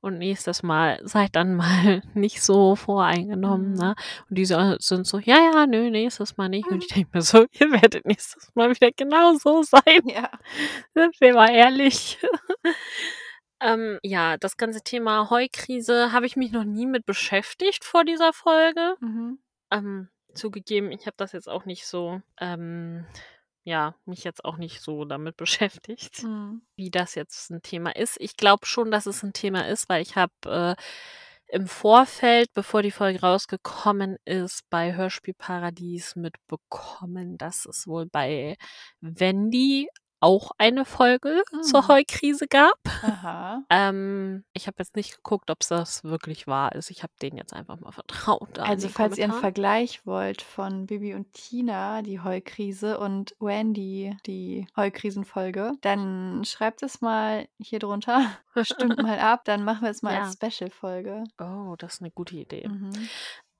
Und nächstes Mal seid dann mal nicht so voreingenommen, Mhm. ne? Und die so, sind so, ja, ja, nö, nächstes Mal nicht. Und ich denke mir so, ihr werdet nächstes Mal wieder genau so sein. Ja. Sind wir mal ehrlich. ähm, ja, das ganze Thema Heukrise habe ich mich noch nie mit beschäftigt vor dieser Folge. Mhm. Ähm, zugegeben, ich habe das jetzt auch nicht so, ähm, ja, mich jetzt auch nicht so damit beschäftigt, Mhm. wie das jetzt ein Thema ist. Ich glaube schon, dass es ein Thema ist, weil ich habe äh, im Vorfeld, bevor die Folge rausgekommen ist, bei Hörspielparadies mitbekommen, dass es wohl bei Wendy auch eine Folge zur Hm. Heukrise gab. Ähm, ich habe jetzt nicht geguckt, ob das wirklich wahr ist. Ich habe denen jetzt einfach mal vertraut Also, falls ihr einen. Vergleich wollt von Bibi und Tina, die Heukrise, und Wendy, die Heukrisenfolge, dann schreibt es mal hier drunter. Stimmt mal ab, dann machen wir es mal als Ja. Special-Folge. Oh, das ist eine gute Idee. Mhm.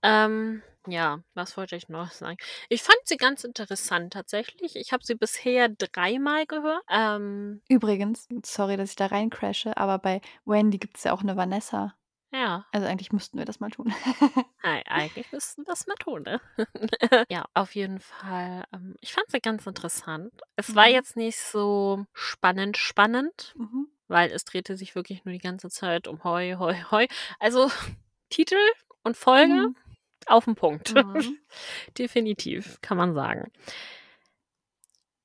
Ähm, ja, was wollte ich noch sagen? Ich fand sie ganz interessant tatsächlich. Ich habe sie bisher dreimal gehört. Ähm, Übrigens, sorry, dass ich da reincrashe, aber bei Wendy gibt es ja auch eine Vanessa. ja, Also, eigentlich müssten wir das mal tun. ei- eigentlich müssten wir das mal tun, ne? ja, auf jeden Fall. Ähm, ich fand sie ganz interessant. Es war Mhm. jetzt nicht so spannend, spannend, Mhm. weil es drehte sich wirklich nur die ganze Zeit um Heu, Heu, Heu. Also Titel und Folge Mhm. Auf den Punkt. Mhm. Definitiv, kann man sagen.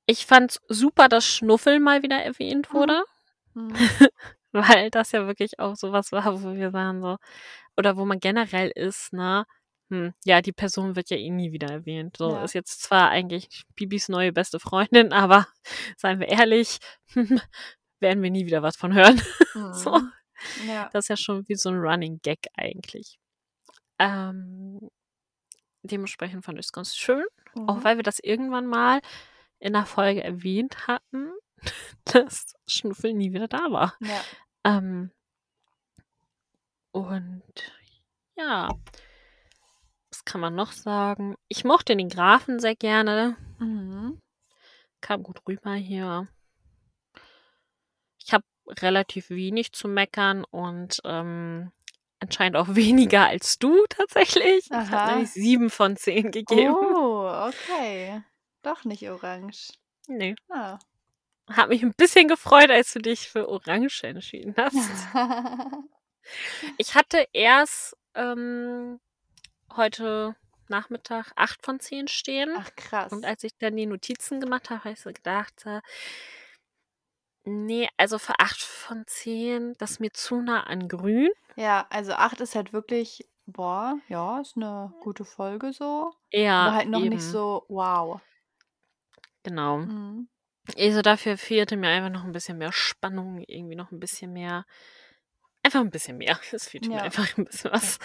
Ich fand's super, dass Schnuffel mal wieder erwähnt Mhm. wurde, Mhm. weil das ja wirklich auch so was war, wo wir waren so oder wo man generell ist, ne? Hm, ja, die Person wird ja eh nie wieder erwähnt. So Ja. ist jetzt zwar eigentlich Bibis neue beste Freundin, aber seien wir ehrlich, werden wir nie wieder was von hören. So. Mhm. Ja. Das ist ja schon wie so ein Running Gag eigentlich. Ähm, dementsprechend fand ich's ganz schön, auch Mhm. weil wir das irgendwann mal in 'ner Folge erwähnt hatten, dass Schnuffel nie wieder da war. Ja. Ähm und ja. Was kann man noch sagen? Ich mochte den Grafen sehr gerne. Mhm. Kam gut rüber hier. Ich habe relativ wenig zu meckern und, ähm, anscheinend auch weniger als du tatsächlich. Ich habe Aha. nämlich 7 von 10 gegeben. Oh, okay. Doch nicht orange. Ne. Ah. Habe mich 'n bisschen gefreut, als du dich für Orange entschieden hast. Ich hatte erst, ähm, heute Nachmittag 8 von 10 stehen. Ach krass. Und als ich dann die Notizen gemacht habe, habe ich so gedacht, äh ne, also für 8 von 10, das ist mir zu nah an grün. Ja, also 8 ist halt wirklich boah, ja, ist 'ne gute Folge so, aber Ja, halt noch nicht eben. so wow. Genau. Mhm. Also, dafür fehlte mir einfach noch 'n bisschen mehr Spannung, irgendwie noch 'n bisschen mehr einfach 'n bisschen mehr. Es fehlte mir Ja. einfach 'n bisschen was.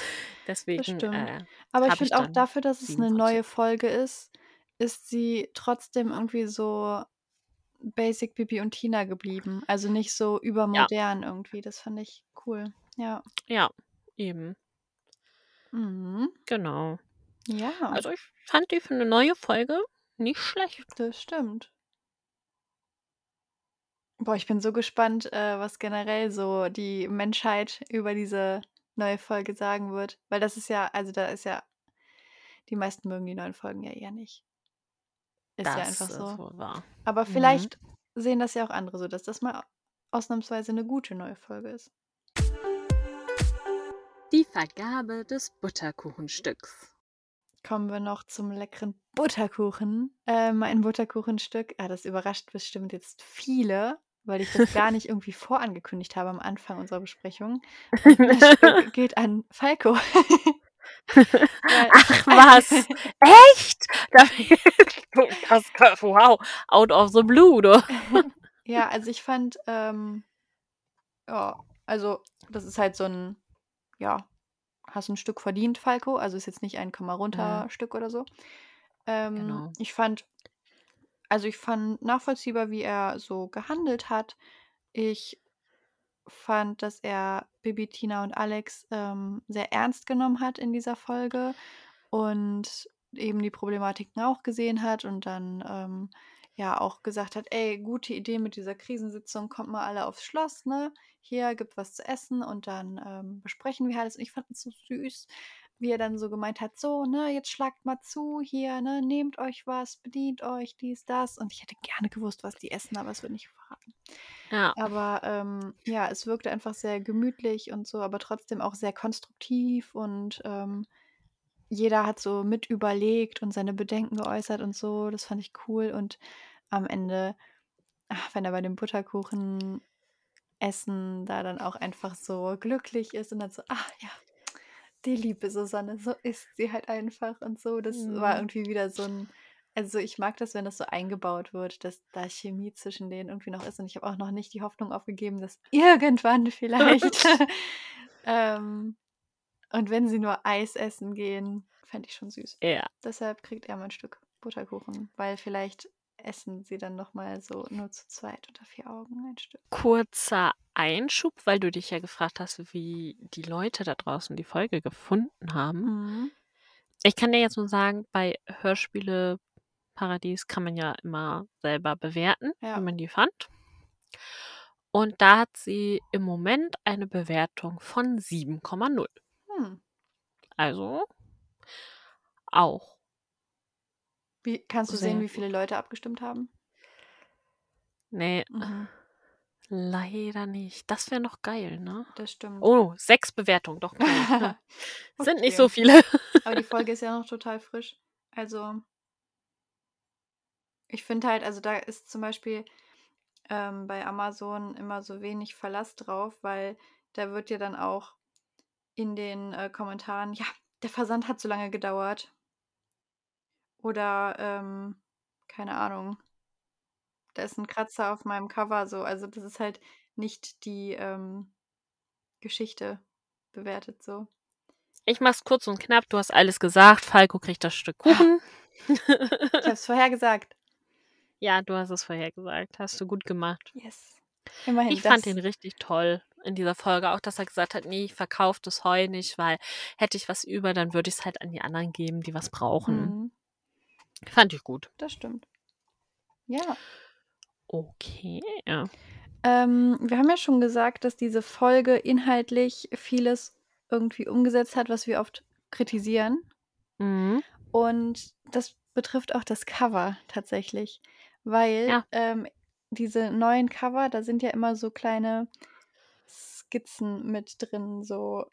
Deswegen, stimmt. äh, Aber ich finde auch dafür, dass es 7 'ne von 10. neue Folge ist, ist sie trotzdem irgendwie so basic Bibi und Tina geblieben. Also, nicht so Ja. übermodern irgendwie. Das fand ich cool. Ja. Ja, eben. Mhm. Genau. Ja. Also, ich fand die für 'ne neue Folge nicht schlecht. Das stimmt. Boah, ich bin so gespannt, äh, was generell so die Menschheit über diese neue Folge sagen wird, weil das ist ja also, da ist ja die meisten mögen die neuen Folgen ja eher nicht. Ist ja Das einfach ist so. wohl wahr. Aber Mhm. vielleicht sehen das ja auch andere so, dass das mal ausnahmsweise 'ne gute neue Folge ist. Die Vergabe des Butterkuchenstücks. Kommen wir noch zum leckeren Butterkuchen. Äh, mein Butterkuchenstück ah, das überrascht bestimmt jetzt viele, weil ich das gar nicht irgendwie vorangekündigt habe am Anfang unserer Besprechung. Das Stück geht an Falco. Ach was, echt? Da das ka wow, out of the blue, du. Ja, also, ich fand, ähm ja, also, das ist halt so 'n ja, hast 'n Stück verdient, Falco. Also, ist jetzt nicht ein Komm mal Mhm. runter Stück oder so. Ähm, Genau. ich fand also, ich fand nachvollziehbar, wie er so gehandelt hat. Ich fand, dass er Bibi, Tina und Alex, ähm, sehr ernst genommen hat in dieser Folge und eben die Problematiken auch gesehen hat und dann, ähm, ja auch gesagt hat: „Ey, gute Idee mit dieser Krisensitzung, kommt mal alle aufs Schloss, ne? Hier, gibt was zu essen und dann, ähm, besprechen wir alles.“ Und ich fand es so süß, wie er dann so gemeint hat: „So, ne, jetzt schlagt mal zu hier, ne? Nehmt euch was, bedient euch, dies, das.“ Und ich hätte gerne gewusst, was die essen, aber es wird nicht verraten. Ja. Aber, ähm, ja, es wirkte einfach sehr gemütlich und so, aber trotzdem auch sehr konstruktiv und, ähm, jeder hat so mit überlegt und seine Bedenken geäußert und so. Das fand ich cool und am Ende, ach, wenn er bei dem Butterkuchenessen da dann auch einfach so glücklich ist und dann so: „Ach ja, die liebe Susanne, so ist sie halt einfach“ und so. Das war Mhm. irgendwie wieder so 'n Also ich mag das, wenn das so eingebaut wird, dass da Chemie zwischen denen irgendwie noch ist. Und ich habe auch noch nicht die Hoffnung aufgegeben, dass irgendwann vielleicht. ähm, und wenn sie nur Eis essen gehen, fände ich schon süß. Ja. Deshalb kriegt er mal ein Stück Butterkuchen, weil vielleicht essen sie dann nochmal so nur zu zweit unter vier Augen ein Stück. Kurzer Einschub, weil du dich ja gefragt hast, wie die Leute da draußen die Folge gefunden haben. Mhm. Ich kann dir jetzt nur sagen, bei Hörspiele Paradies kann man ja immer selber bewerten, Ja. wie man die fand. Und da hat sie im Moment eine Bewertung von 7,0. Hm. Also auch. Wie, kannst du sehen, wie viele Leute abgestimmt haben? Nee, Mhm. Leider nicht. Das wäre noch geil, ne? Das stimmt. Oh, sechs Bewertungen, doch geil. Ja. Sind nicht Okay. so viele. Aber die Folge ist ja noch total frisch. Also, ich finde halt, also da ist zum Beispiel ähm, bei Amazon immer so wenig Verlass drauf, weil da wird ja dann auch in den äh, Kommentaren, ja, der Versand hat so lange gedauert. Oder, ähm, keine Ahnung, da ist ein Kratzer auf meinem Cover so. Also das ist halt nicht die ähm, Geschichte bewertet so. Ich mach's kurz und knapp. Du hast alles gesagt. Falco kriegt das Stück Kuchen. Ich habe es vorher gesagt. ja, du hast es vorher gesagt. Hast du gut gemacht. Yes. Immerhin. Ich fand ihn richtig toll in dieser Folge. Auch, dass er gesagt hat, nee, ich verkaufe das Heu nicht, weil hätte ich was über, dann würde ich es halt an die anderen geben, die was brauchen. Mhm, Fand ich gut. das stimmt. Ja. Okay. Ja. Ähm, wir haben ja schon gesagt, dass diese Folge inhaltlich vieles irgendwie umgesetzt hat, was wir oft kritisieren. Mhm. Und das betrifft auch das Cover tatsächlich. Weil Ja. ähm, diese neuen Cover, da sind ja immer so kleine Skizzen mit drin, so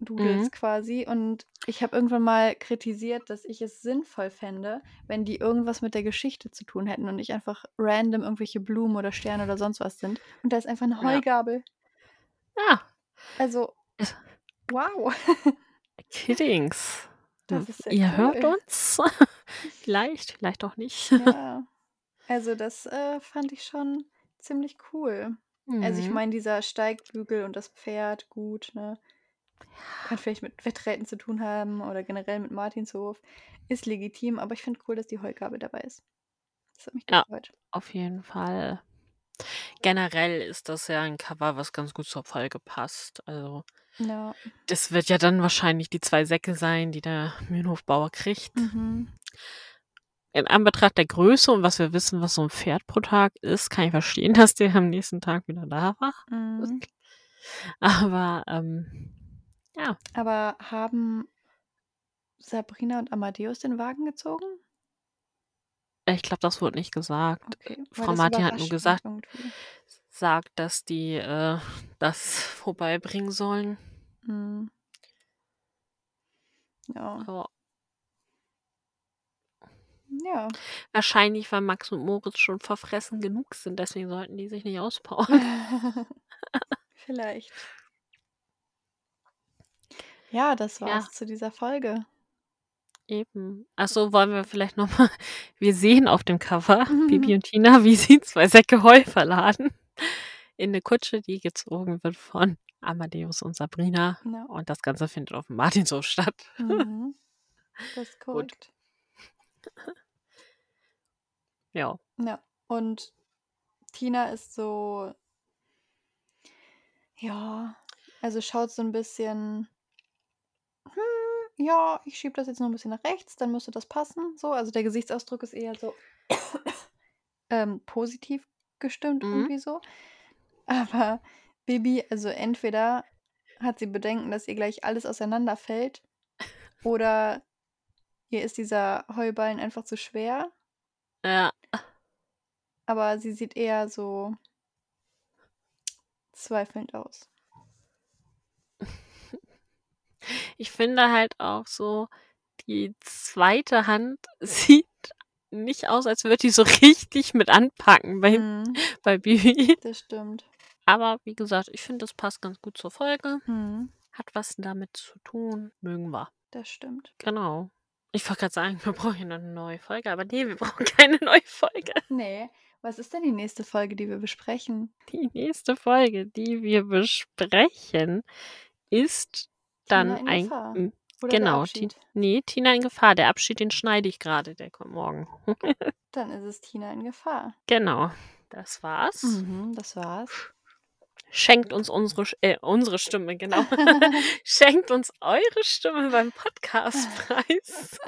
Doodles Mhm. quasi. Und ich habe irgendwann mal kritisiert, dass ich es sinnvoll fände, wenn die irgendwas mit der Geschichte zu tun hätten und nicht einfach random irgendwelche Blumen oder Sterne oder sonst was sind. Und da ist einfach eine. Heugabel. Ja. Also, Es- wow. Kiddings. Das ist sehr Ihr hört cool. uns. vielleicht, vielleicht auch nicht. Ja. Also, das äh, fand ich schon ziemlich cool. Also, ich Mhm. meine, dieser Steigbügel und das Pferd, gut, ne? Kann vielleicht mit Wetträten zu tun haben oder generell mit Martinshof. Ist legitim, aber ich finde cool, dass die Heugabel dabei ist. Das hat mich Ja. gefreut. Auf jeden Fall. Generell ist das ja ein Cover, was ganz gut zur Folge passt. Also, Ja. das wird ja dann wahrscheinlich die zwei Säcke sein, die der Mühlenhofbauer kriegt. Mhm. In Anbetracht der Größe und was wir wissen, was so ein Pferd pro Tag ist, kann ich verstehen, dass der am nächsten Tag wieder da war. Mhm. Aber, ähm, ja. Aber haben Sabrina und Amadeus den Wagen gezogen? Ich glaube, das wurde nicht gesagt. Okay. Frau Martin hat nur gesagt, irgendwie. sagt, dass die äh, das vorbeibringen sollen. Ja. Ja. Ja. Wahrscheinlich, weil Max und Moritz schon verfressen genug sind, deswegen sollten die sich nicht auspowern. Vielleicht. Ja, das Ja. war's zu dieser Folge. Eben. Achso, wollen wir vielleicht nochmal. Wir sehen auf dem Cover Mhm. Bibi und Tina, wie sie zwei Säcke Heu verladen. In eine Kutsche, die gezogen wird von Amadeus und Sabrina. Ja. Und das Ganze findet auf dem Martinshof statt. Mhm. Das ist Gut. korrekt. Ja. Ja. Und Tina ist so, ja, also schaut so ein bisschen, hm, ja, ich schiebe das jetzt noch ein bisschen nach rechts, dann müsste das passen. So, also der Gesichtsausdruck ist eher so ähm, positiv gestimmt Mhm. irgendwie so. Aber Bibi, also entweder hat sie Bedenken, dass ihr gleich alles auseinanderfällt, oder ihr ist dieser Heuballen einfach zu schwer. Ja. Aber sie sieht eher so zweifelnd aus. Ich finde halt auch so, die zweite Hand sieht nicht aus, als würde die so richtig mit anpacken bei, Mhm, bei Bibi. das stimmt. Aber wie gesagt, ich finde, das passt ganz gut zur Folge. Mhm, Hat was damit zu tun. Mögen wir. das stimmt. Genau. Ich wollte gerade sagen, wir brauchen eine neue Folge, aber nee, wir brauchen keine neue Folge. Nee. Was ist denn die nächste Folge, die wir besprechen? Die nächste Folge, die wir besprechen, ist dann Tina in ein. Gefahr. Genau, Ti- nee, Tina in Gefahr. Der Abschied, den schneide ich gerade, der kommt morgen. Dann ist es Tina in Gefahr. Genau, das war's. Mhm, das war's. Schenkt uns unsere, äh, unsere Stimme, genau. Schenkt uns eure Stimme beim Podcastpreis.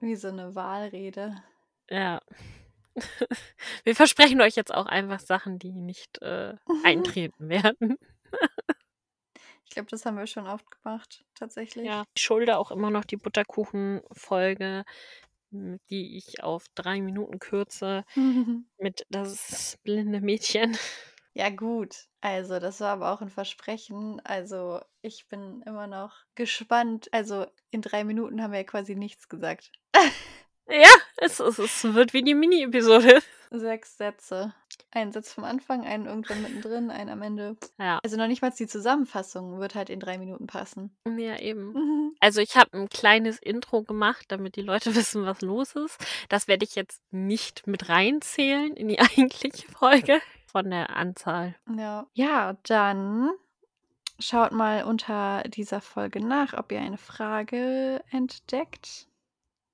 Wie so eine Wahlrede. Ja. Wir versprechen euch jetzt auch einfach Sachen, die nicht äh, eintreten werden. Ich glaube, das haben wir schon oft gemacht, tatsächlich. Ja. Ich schulde auch immer noch die Butterkuchen-Folge, m, die ich auf drei Minuten kürze, mit das blinde Mädchen. Ja, gut. Also, das war aber auch ein Versprechen. Also, ich bin immer noch gespannt. Also, in drei Minuten haben wir ja quasi nichts gesagt. Ja, es, es, es wird wie die Mini-Episode. Sechs Sätze. Ein Satz vom Anfang, einen irgendwann mittendrin, einen am Ende. Ja, Also, noch nicht mal die Zusammenfassung wird halt in drei Minuten passen. ja eben. Mhm. Also ich habe ein kleines Intro gemacht, damit die Leute wissen, was los ist. Das werde ich jetzt nicht mit reinzählen in die eigentliche Folge von der Anzahl. Ja. Ja, dann schaut mal unter dieser Folge nach, ob ihr eine Frage entdeckt.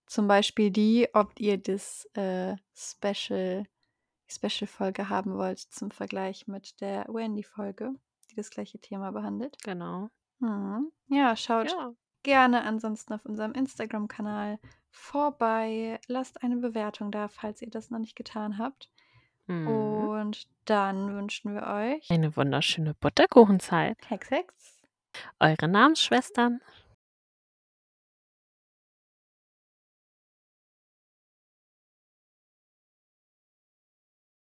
Zum Beispiel die, ob ihr das äh, Special, Special-Folge haben wollt zum Vergleich mit der Wendy-Folge, die das gleiche Thema behandelt. Genau. Mhm. Ja, schaut Ja. gerne ansonsten auf unserem Instagram-Kanal vorbei. Lasst eine Bewertung da, falls ihr das noch nicht getan habt. Mhm. Und dann wünschen wir euch Eine wunderschöne Butterkuchenzeit. Hex Hex. Eure Namensschwestern.